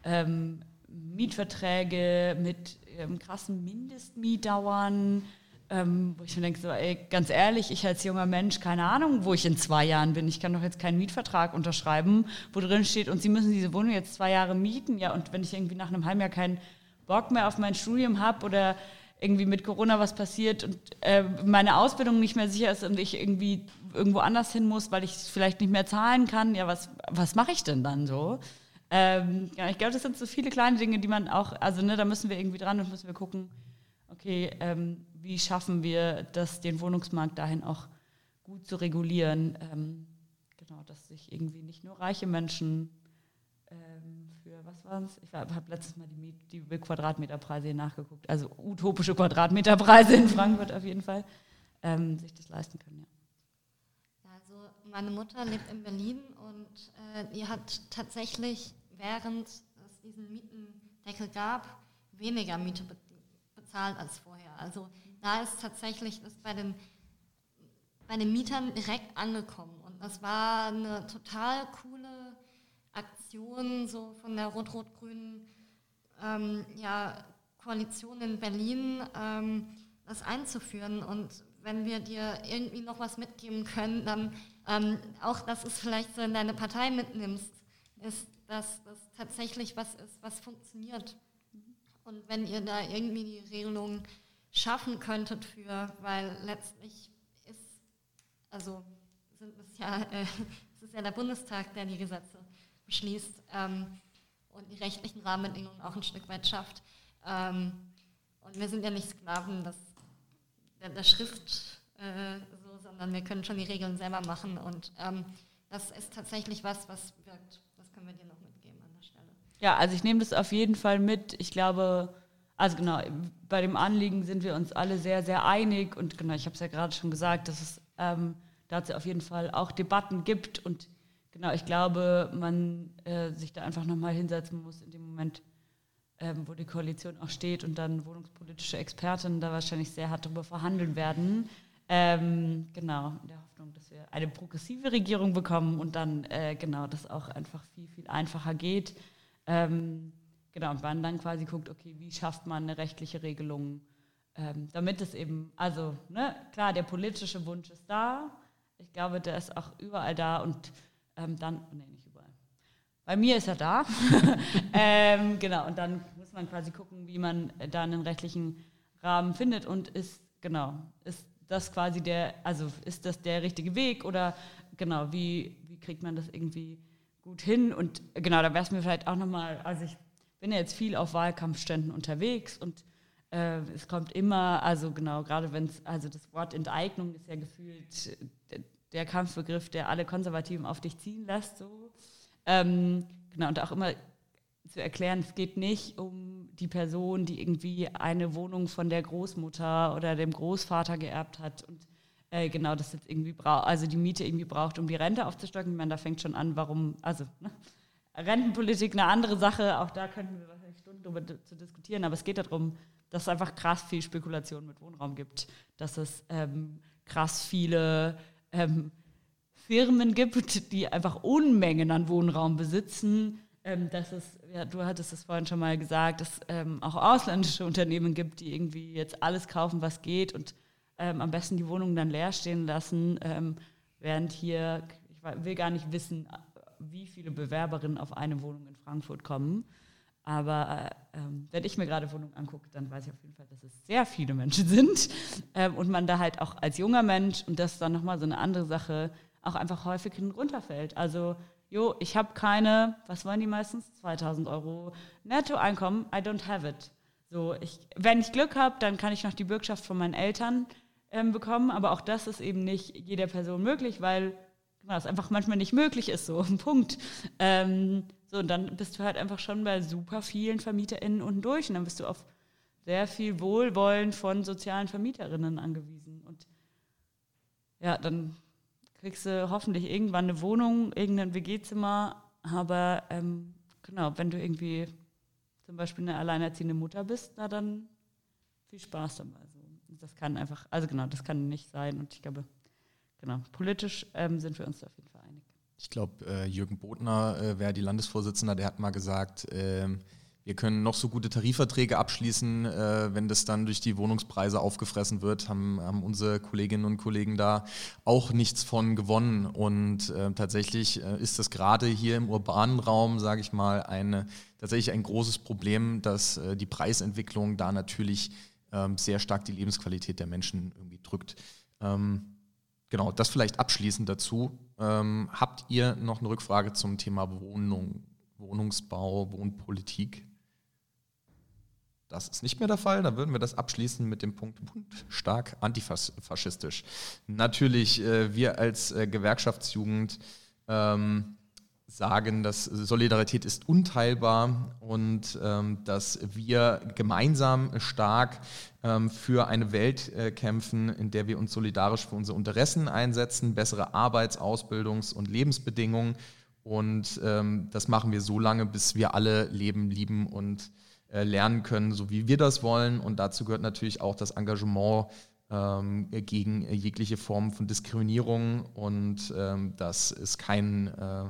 S4: ähm, Mietverträge mit ähm, krassen Mindestmietdauern, ähm, wo ich mir denke, so, ganz ehrlich, ich als junger Mensch, keine Ahnung, wo ich in zwei Jahren bin. Ich kann doch jetzt keinen Mietvertrag unterschreiben, wo drin steht, und Sie müssen diese Wohnung jetzt zwei Jahre mieten. Ja, und wenn ich irgendwie nach einem halben Jahr keinen Bock mehr auf mein Studium habe oder irgendwie mit Corona was passiert und äh, meine Ausbildung nicht mehr sicher ist und ich irgendwie irgendwo anders hin muss, weil ich es vielleicht nicht mehr zahlen kann, ja, was, was mache ich denn dann so? Ähm, ja, ich glaube, das sind so viele kleine Dinge, die man auch, also ne, da müssen wir irgendwie dran und müssen wir gucken, okay, ähm, wie schaffen wir das, den Wohnungsmarkt dahin auch gut zu regulieren, ähm, genau, dass sich irgendwie nicht nur reiche Menschen es? Ich habe letztes Mal die, die Quadratmeterpreise nachgeguckt, also utopische Quadratmeterpreise in Frankfurt auf jeden Fall, ähm, sich das leisten können,
S2: ja. Also meine Mutter lebt in Berlin und äh, die hat tatsächlich, während es diesen Mietendeckel gab, weniger Miete bezahlt als vorher. Also da ist tatsächlich das bei den, bei den Mietern direkt angekommen. Und das war eine total coole Aktion so von der rot-rot-grünen ähm, ja, Koalition in Berlin, ähm, das einzuführen. Und wenn wir dir irgendwie noch was mitgeben können, dann ähm, auch, dass es vielleicht so in deine Partei mitnimmst, ist, dass das tatsächlich was ist, was funktioniert. Und wenn ihr da irgendwie die Regelungen schaffen könntet für, weil letztlich ist, also sind es ja, äh, es ist ja der Bundestag, der die Gesetze beschließt ähm, und die rechtlichen Rahmenbedingungen auch ein Stück weit schafft. Ähm, und wir sind ja nicht Sklaven des, der, der Schrift, äh, so, sondern wir können schon die Regeln selber machen. Und ähm, das ist tatsächlich was, was wirkt. Das können wir dir noch mitgeben an der Stelle.
S4: Ja, also ich nehme das auf jeden Fall mit. Ich glaube, also genau, bei dem Anliegen sind wir uns alle sehr, sehr einig und genau, ich habe es ja gerade schon gesagt, dass es ähm, dazu auf jeden Fall auch Debatten gibt und genau, ich glaube, man äh, sich da einfach nochmal hinsetzen muss in dem Moment, ähm, wo die Koalition auch steht und dann wohnungspolitische Experten da wahrscheinlich sehr hart darüber verhandeln werden. Ähm, genau, in der Hoffnung, dass wir eine progressive Regierung bekommen und dann äh, genau das auch einfach viel, viel einfacher geht. Ähm, Genau, und man dann quasi guckt, okay, wie schafft man eine rechtliche Regelung, ähm, damit es eben, also ne, klar, der politische Wunsch ist da, ich glaube, der ist auch überall da und ähm, dann, nee, nicht überall. Bei mir ist er da. ähm, genau, und dann muss man quasi gucken, wie man da einen rechtlichen Rahmen findet und ist, genau, ist das quasi der, also ist das der richtige Weg oder genau, wie, wie kriegt man das irgendwie gut hin? Und genau, da wäre es mir vielleicht auch nochmal, also ich bin ja jetzt viel auf Wahlkampfständen unterwegs und äh, es kommt immer, also genau, gerade wenn es, also das Wort Enteignung ist ja gefühlt der Kampfbegriff, der alle Konservativen auf dich ziehen lässt. So. Ähm, genau, und auch immer zu erklären, es geht nicht um die Person, die irgendwie eine Wohnung von der Großmutter oder dem Großvater geerbt hat und äh, genau das jetzt irgendwie braucht, also die Miete irgendwie braucht, um die Rente aufzustocken. Ich meine, da fängt schon an, warum, also ne? Rentenpolitik eine andere Sache, auch da könnten wir wahrscheinlich Stunden darüber zu diskutieren, aber es geht darum, dass es einfach krass viel Spekulation mit Wohnraum gibt, dass es ähm, krass viele ähm, Firmen gibt, die einfach Unmengen an Wohnraum besitzen, ähm, dass es, ja, du hattest es vorhin schon mal gesagt, dass ähm, auch ausländische Unternehmen gibt, die irgendwie jetzt alles kaufen, was geht und ähm, am besten die Wohnungen dann leer stehen lassen, ähm, während hier, ich will gar nicht wissen, wie viele Bewerberinnen auf eine Wohnung in Frankfurt kommen. Aber äh, ähm, wenn ich mir gerade Wohnungen angucke, dann weiß ich auf jeden Fall, dass es sehr viele Menschen sind ähm, und man da halt auch als junger Mensch, und das ist dann nochmal so eine andere Sache, auch einfach häufig runterfällt. Also, jo, ich habe keine, was wollen die meistens? 2000 Euro Nettoeinkommen, I don't have it. So, ich, wenn ich Glück habe, dann kann ich noch die Bürgschaft von meinen Eltern ähm, bekommen, aber auch das ist eben nicht jeder Person möglich, weil was einfach manchmal nicht möglich ist, so ein Punkt. Ähm, so, und dann bist du halt einfach schon bei super vielen VermieterInnen unten durch und dann bist du auf sehr viel Wohlwollen von sozialen VermieterInnen angewiesen. Und ja, dann kriegst du hoffentlich irgendwann eine Wohnung, irgendein WG-Zimmer, aber ähm, genau, wenn du irgendwie zum Beispiel eine alleinerziehende Mutter bist, na dann viel Spaß dabei. So. das kann einfach, also genau, das kann nicht sein. Und ich glaube, genau, politisch ähm, sind wir uns da auf jeden Fall.
S3: Ich glaube, äh, Jürgen Bodner äh, wäre die Landesvorsitzende, der hat mal gesagt, ähm, wir können noch so gute Tarifverträge abschließen, äh, wenn das dann durch die Wohnungspreise aufgefressen wird, haben, haben unsere Kolleginnen und Kollegen da auch nichts von gewonnen. Und tatsächlich ist das gerade hier im urbanen Raum, sage ich mal, eine, tatsächlich ein großes Problem, dass die Preisentwicklung da natürlich ähm, sehr stark die Lebensqualität der Menschen irgendwie drückt. Genau, das vielleicht abschließend dazu. Ähm, habt ihr noch eine Rückfrage zum Thema Wohnung, Wohnungsbau, Wohnpolitik? Das ist nicht mehr der Fall. Dann würden wir das abschließen mit dem Punkt stark antifaschistisch. Natürlich, äh, wir als äh, Gewerkschaftsjugend ähm, sagen, dass Solidarität ist unteilbar und ähm, dass wir gemeinsam stark ähm, für eine Welt äh, kämpfen, in der wir uns solidarisch für unsere Interessen einsetzen, bessere Arbeits-, Ausbildungs- und Lebensbedingungen. Und ähm, das machen wir so lange, bis wir alle leben, lieben und äh, lernen können, so wie wir das wollen. Und dazu gehört natürlich auch das Engagement ähm, gegen jegliche Form von Diskriminierung. Und ähm, dass es kein, äh,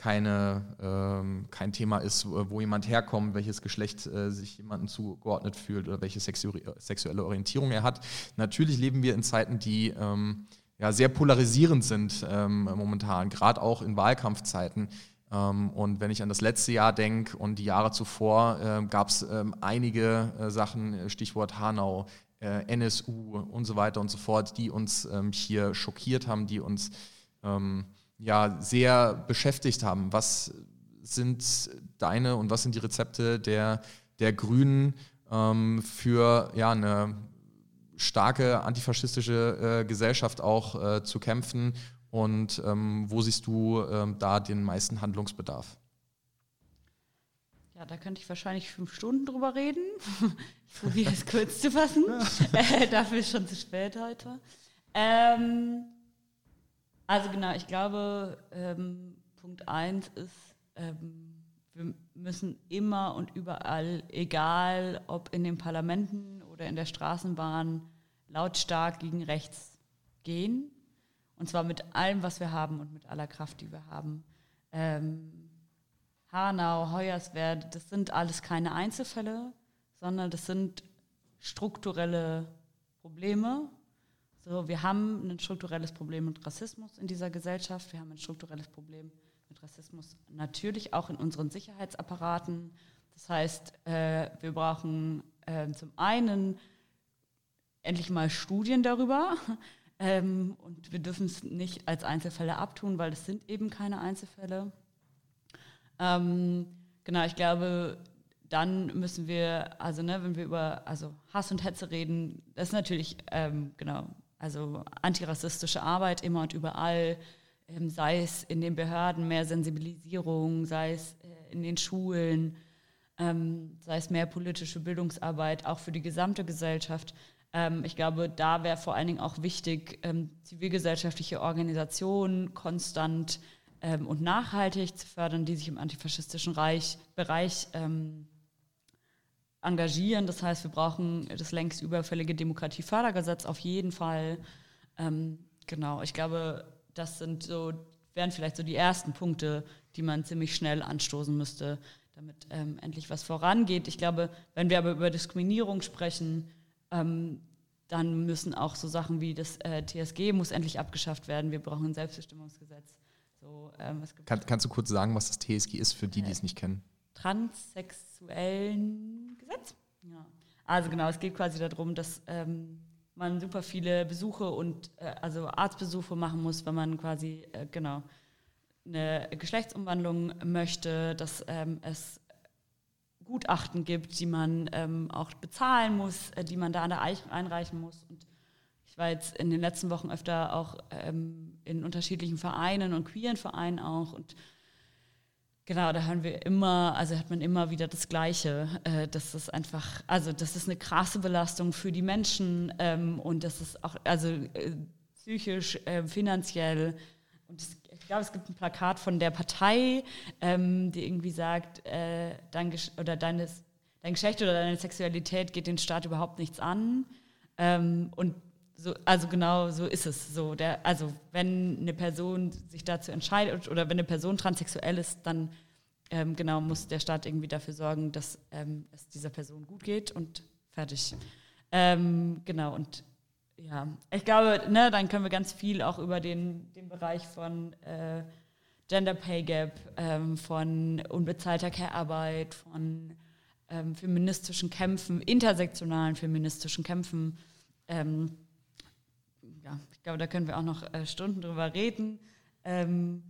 S3: keine, ähm, kein Thema ist, wo jemand herkommt, welches Geschlecht äh, sich jemandem zugeordnet fühlt oder welche sexu sexuelle Orientierung er hat. Natürlich leben wir in Zeiten, die ähm, ja, sehr polarisierend sind ähm, momentan, gerade auch in Wahlkampfzeiten. Ähm, und wenn ich an das letzte Jahr denke und die Jahre zuvor, äh, gab es ähm, einige äh, Sachen, äh, Stichwort Hanau, äh, NSU und so weiter und so fort, die uns ähm, hier schockiert haben, die uns ähm, ja sehr beschäftigt haben. Was sind deine und was sind die Rezepte der, der Grünen ähm, für ja, eine starke antifaschistische äh, Gesellschaft auch äh, zu kämpfen und ähm, wo siehst du ähm, da den meisten Handlungsbedarf?
S4: Ja, da könnte ich wahrscheinlich fünf Stunden drüber reden. Ich probiere es kurz zu fassen. äh, dafür ist schon zu spät heute. Ähm, also genau, ich glaube, ähm, Punkt eins ist, ähm, wir müssen immer und überall, egal ob in den Parlamenten oder in der Straßenbahn, lautstark gegen rechts gehen und zwar mit allem, was wir haben und mit aller Kraft, die wir haben. Ähm, Hanau, Hoyerswerda, das sind alles keine Einzelfälle, sondern das sind strukturelle Probleme. So, wir haben ein strukturelles Problem mit Rassismus in dieser Gesellschaft. Wir haben ein strukturelles Problem mit Rassismus natürlich auch in unseren Sicherheitsapparaten. Das heißt, äh, wir brauchen äh, zum einen endlich mal Studien darüber, ähm, und wir dürfen es nicht als Einzelfälle abtun, weil es sind eben keine Einzelfälle. Ähm, genau, ich glaube, dann müssen wir, also ne, wenn wir über also Hass und Hetze reden, das ist natürlich, ähm, genau, also antirassistische Arbeit immer und überall, ähm, sei es in den Behörden mehr Sensibilisierung, sei es äh, in den Schulen, ähm, sei es mehr politische Bildungsarbeit, auch für die gesamte Gesellschaft. Ähm, ich glaube, da wäre vor allen Dingen auch wichtig, ähm, zivilgesellschaftliche Organisationen konstant ähm, und nachhaltig zu fördern, die sich im antifaschistischen Reich, Bereich ähm, engagieren. Das heißt, wir brauchen das längst überfällige Demokratiefördergesetz auf jeden Fall. Ähm, genau, ich glaube, das sind so, wären vielleicht so die ersten Punkte, die man ziemlich schnell anstoßen müsste, damit ähm, endlich was vorangeht. Ich glaube, wenn wir aber über Diskriminierung sprechen, ähm, dann müssen auch so Sachen wie das äh, TSG muss endlich abgeschafft werden. Wir brauchen ein Selbstbestimmungsgesetz. So,
S3: ähm, Kann, kannst du kurz sagen, was das TSG ist für die, die es nicht kennen?
S4: Transsexuellen Gesetz. Ja. Also genau, es geht quasi darum, dass ähm, man super viele Besuche und äh, also Arztbesuche machen muss, wenn man quasi äh, genau eine Geschlechtsumwandlung möchte, dass ähm, es Gutachten gibt, die man ähm, auch bezahlen muss, äh, die man da einreichen muss. Und ich war jetzt in den letzten Wochen öfter auch ähm, in unterschiedlichen Vereinen und queeren Vereinen auch. Und genau, da hören wir immer, also hat man immer wieder das Gleiche. Äh, das ist einfach, also das ist eine krasse Belastung für die Menschen ähm, und das ist auch, also äh, psychisch, äh, finanziell. Und es glaube, es gibt ein Plakat von der Partei, ähm, die irgendwie sagt, äh, dein, oder deines, dein Geschlecht oder deine Sexualität geht den Staat überhaupt nichts an. Ähm, und so, also genau so ist es. So der, also wenn eine Person sich dazu entscheidet oder wenn eine Person transsexuell ist, dann ähm, genau muss der Staat irgendwie dafür sorgen, dass ähm, es dieser Person gut geht und fertig. Ähm, genau und ja, ich glaube, ne, dann können wir ganz viel auch über den, den Bereich von äh, Gender Pay Gap, ähm, von unbezahlter Care-Arbeit, von ähm, feministischen Kämpfen, intersektionalen feministischen Kämpfen. Ähm, ja, ich glaube, da können wir auch noch äh, Stunden drüber reden. Ähm,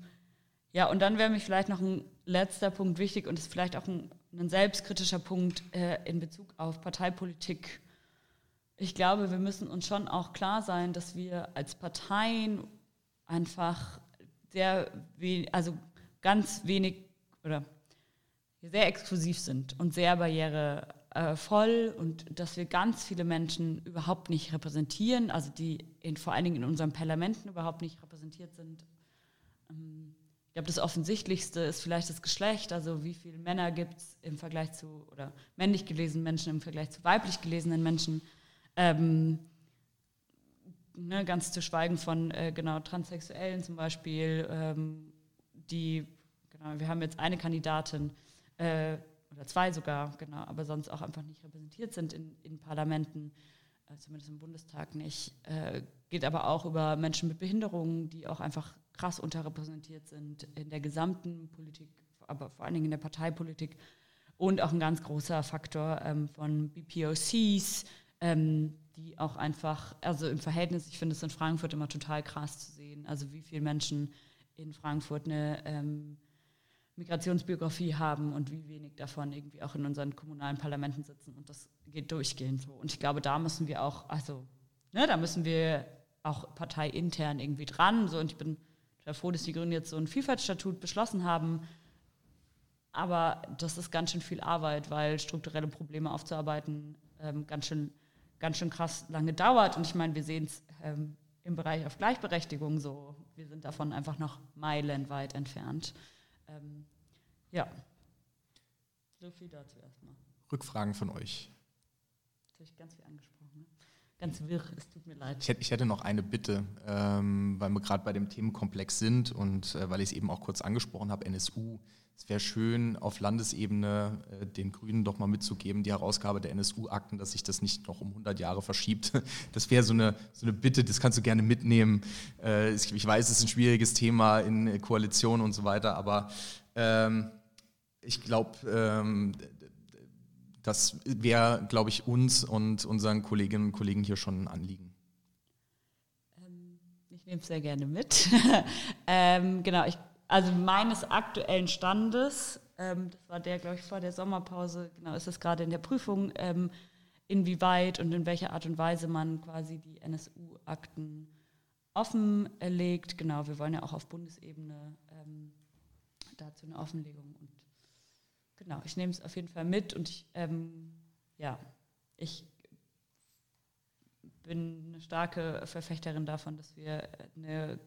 S4: ja, und dann wäre mir vielleicht noch ein letzter Punkt wichtig und ist vielleicht auch ein, ein selbstkritischer Punkt äh, in Bezug auf Parteipolitik. Ich glaube, wir müssen uns schon auch klar sein, dass wir als Parteien einfach sehr wenig, also ganz wenig oder sehr exklusiv sind und sehr barrierevoll und dass wir ganz viele Menschen überhaupt nicht repräsentieren, also die in, vor allen Dingen in unseren Parlamenten überhaupt nicht repräsentiert sind. Ähm, ich glaube, das Offensichtlichste ist vielleicht das Geschlecht, also wie viele Männer gibt es im Vergleich zu, oder männlich gelesenen Menschen im Vergleich zu weiblich gelesenen Menschen. Ähm, ne, ganz zu schweigen von äh, genau Transsexuellen zum Beispiel, ähm, die, genau, wir haben jetzt eine Kandidatin, äh, oder zwei sogar, genau, aber sonst auch einfach nicht repräsentiert sind in, in Parlamenten, äh, zumindest im Bundestag nicht. Äh, geht aber auch über Menschen mit Behinderungen, die auch einfach krass unterrepräsentiert sind in der gesamten Politik, aber vor allen Dingen in der Parteipolitik. Und auch ein ganz großer Faktor ähm, von BPOCs, ähm, die auch einfach, also im Verhältnis, ich finde es in Frankfurt immer total krass zu sehen, also wie viele Menschen in Frankfurt eine ähm, Migrationsbiografie haben und wie wenig davon irgendwie auch in unseren kommunalen Parlamenten sitzen. Und das geht durchgehend so. Und ich glaube, da müssen wir auch, also, ne, da müssen wir auch parteiintern irgendwie dran. So, und ich bin froh, dass die Grünen jetzt so ein Vielfaltsstatut beschlossen haben. Aber das ist ganz schön viel Arbeit, weil strukturelle Probleme aufzuarbeiten ähm, ganz schön ganz schön krass lange dauert. Und ich meine, wir sehen es ähm, im Bereich auf Gleichberechtigung so. Wir sind davon einfach noch meilenweit entfernt. Ähm, ja, so viel dazu erstmal.
S3: Rückfragen von euch.
S4: Jetzt habe ich ganz viel angesprochen. Ne? Ganz wirr, es tut mir leid.
S3: Ich hätte, ich hätte noch eine Bitte, ähm, weil wir gerade bei dem Themenkomplex sind und äh, weil ich es eben auch kurz angesprochen habe, NSU. Es wäre schön, auf Landesebene äh, den Grünen doch mal mitzugeben, die Herausgabe der NSU-Akten, dass sich das nicht noch um 100 Jahre verschiebt. Das wäre so eine, so eine Bitte, das kannst du gerne mitnehmen. Äh, ich weiß, es ist ein schwieriges Thema in Koalition und so weiter, aber ähm, ich glaube, ähm, das wäre, glaube ich, uns und unseren Kolleginnen und Kollegen hier schon ein Anliegen.
S4: Ähm, ich nehme es sehr gerne mit. ähm, genau, ich also meines aktuellen Standes, ähm, das war der, glaube ich, vor der Sommerpause, genau, ist es gerade in der Prüfung, ähm, inwieweit und in welcher Art und Weise man quasi die NSU-Akten offenlegt. Genau, wir wollen ja auch auf Bundesebene ähm, dazu eine Offenlegung. Und genau, ich nehme es auf jeden Fall mit und ich, ähm, ja, ich bin eine starke Verfechterin davon, dass wir eine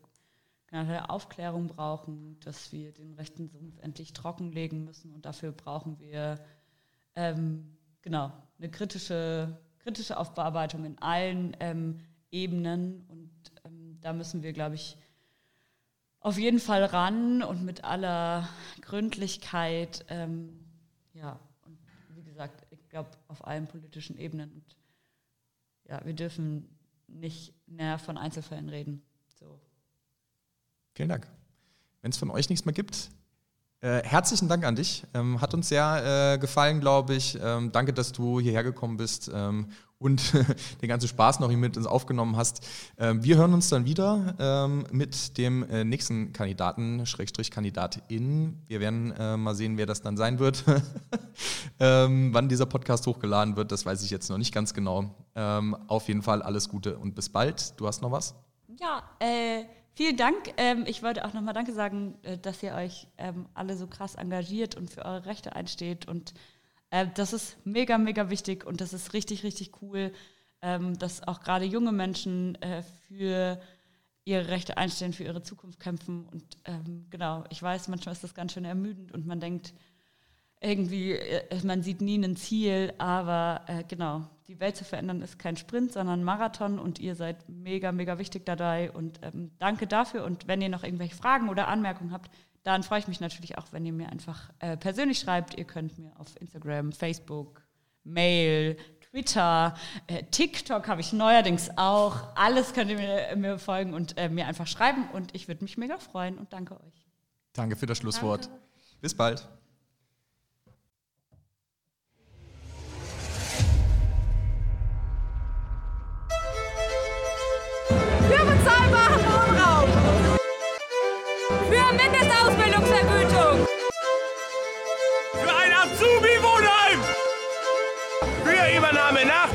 S4: eine Aufklärung brauchen, dass wir den rechten Sumpf endlich trockenlegen müssen und dafür brauchen wir ähm, genau eine kritische, kritische Aufbearbeitung in allen ähm, Ebenen und ähm, da müssen wir, glaube ich, auf jeden Fall ran und mit aller Gründlichkeit, ähm, ja, und wie gesagt, ich glaube, auf allen politischen Ebenen. Und ja, wir dürfen nicht näher von Einzelfällen reden.
S3: Vielen Dank. Wenn es von euch nichts mehr gibt, äh, herzlichen Dank an dich. Ähm, hat uns sehr äh, gefallen, glaube ich. Ähm, danke, dass du hierher gekommen bist ähm, und den ganzen Spaß noch hier mit uns aufgenommen hast. Ähm, wir hören uns dann wieder ähm, mit dem äh, nächsten Kandidaten, Schrägstrich Kandidatin. Wir werden äh, mal sehen, wer das dann sein wird. Ähm, wann dieser Podcast hochgeladen wird, das weiß ich jetzt noch nicht ganz genau. auf jeden Fall alles Gute und bis bald. Du hast noch was?
S4: Ja, äh Vielen Dank. Ähm, ich wollte auch nochmal Danke sagen, äh, dass ihr euch ähm, alle so krass engagiert und für eure Rechte einsteht. Und äh, das ist mega, mega wichtig und das ist richtig, richtig cool, ähm, dass auch gerade junge Menschen äh, für ihre Rechte einstehen, für ihre Zukunft kämpfen. Und ähm, genau, ich weiß, manchmal ist das ganz schön ermüdend und man denkt, irgendwie, äh, man sieht nie ein Ziel, aber äh, genau, die Welt zu verändern ist kein Sprint, sondern ein Marathon und ihr seid mega, mega wichtig dabei und ähm, danke dafür. Und wenn ihr noch irgendwelche Fragen oder Anmerkungen habt, dann freue ich mich natürlich auch, wenn ihr mir einfach äh, persönlich schreibt. Ihr könnt mir auf Instagram, Facebook, Mail, Twitter, äh, TikTok habe ich neuerdings auch. Alles könnt ihr mir, mir folgen und äh, mir einfach schreiben und ich würde mich mega freuen und danke euch.
S6: Danke für das Schlusswort.
S2: Danke.
S3: Bis bald.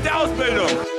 S3: der Ausbildung.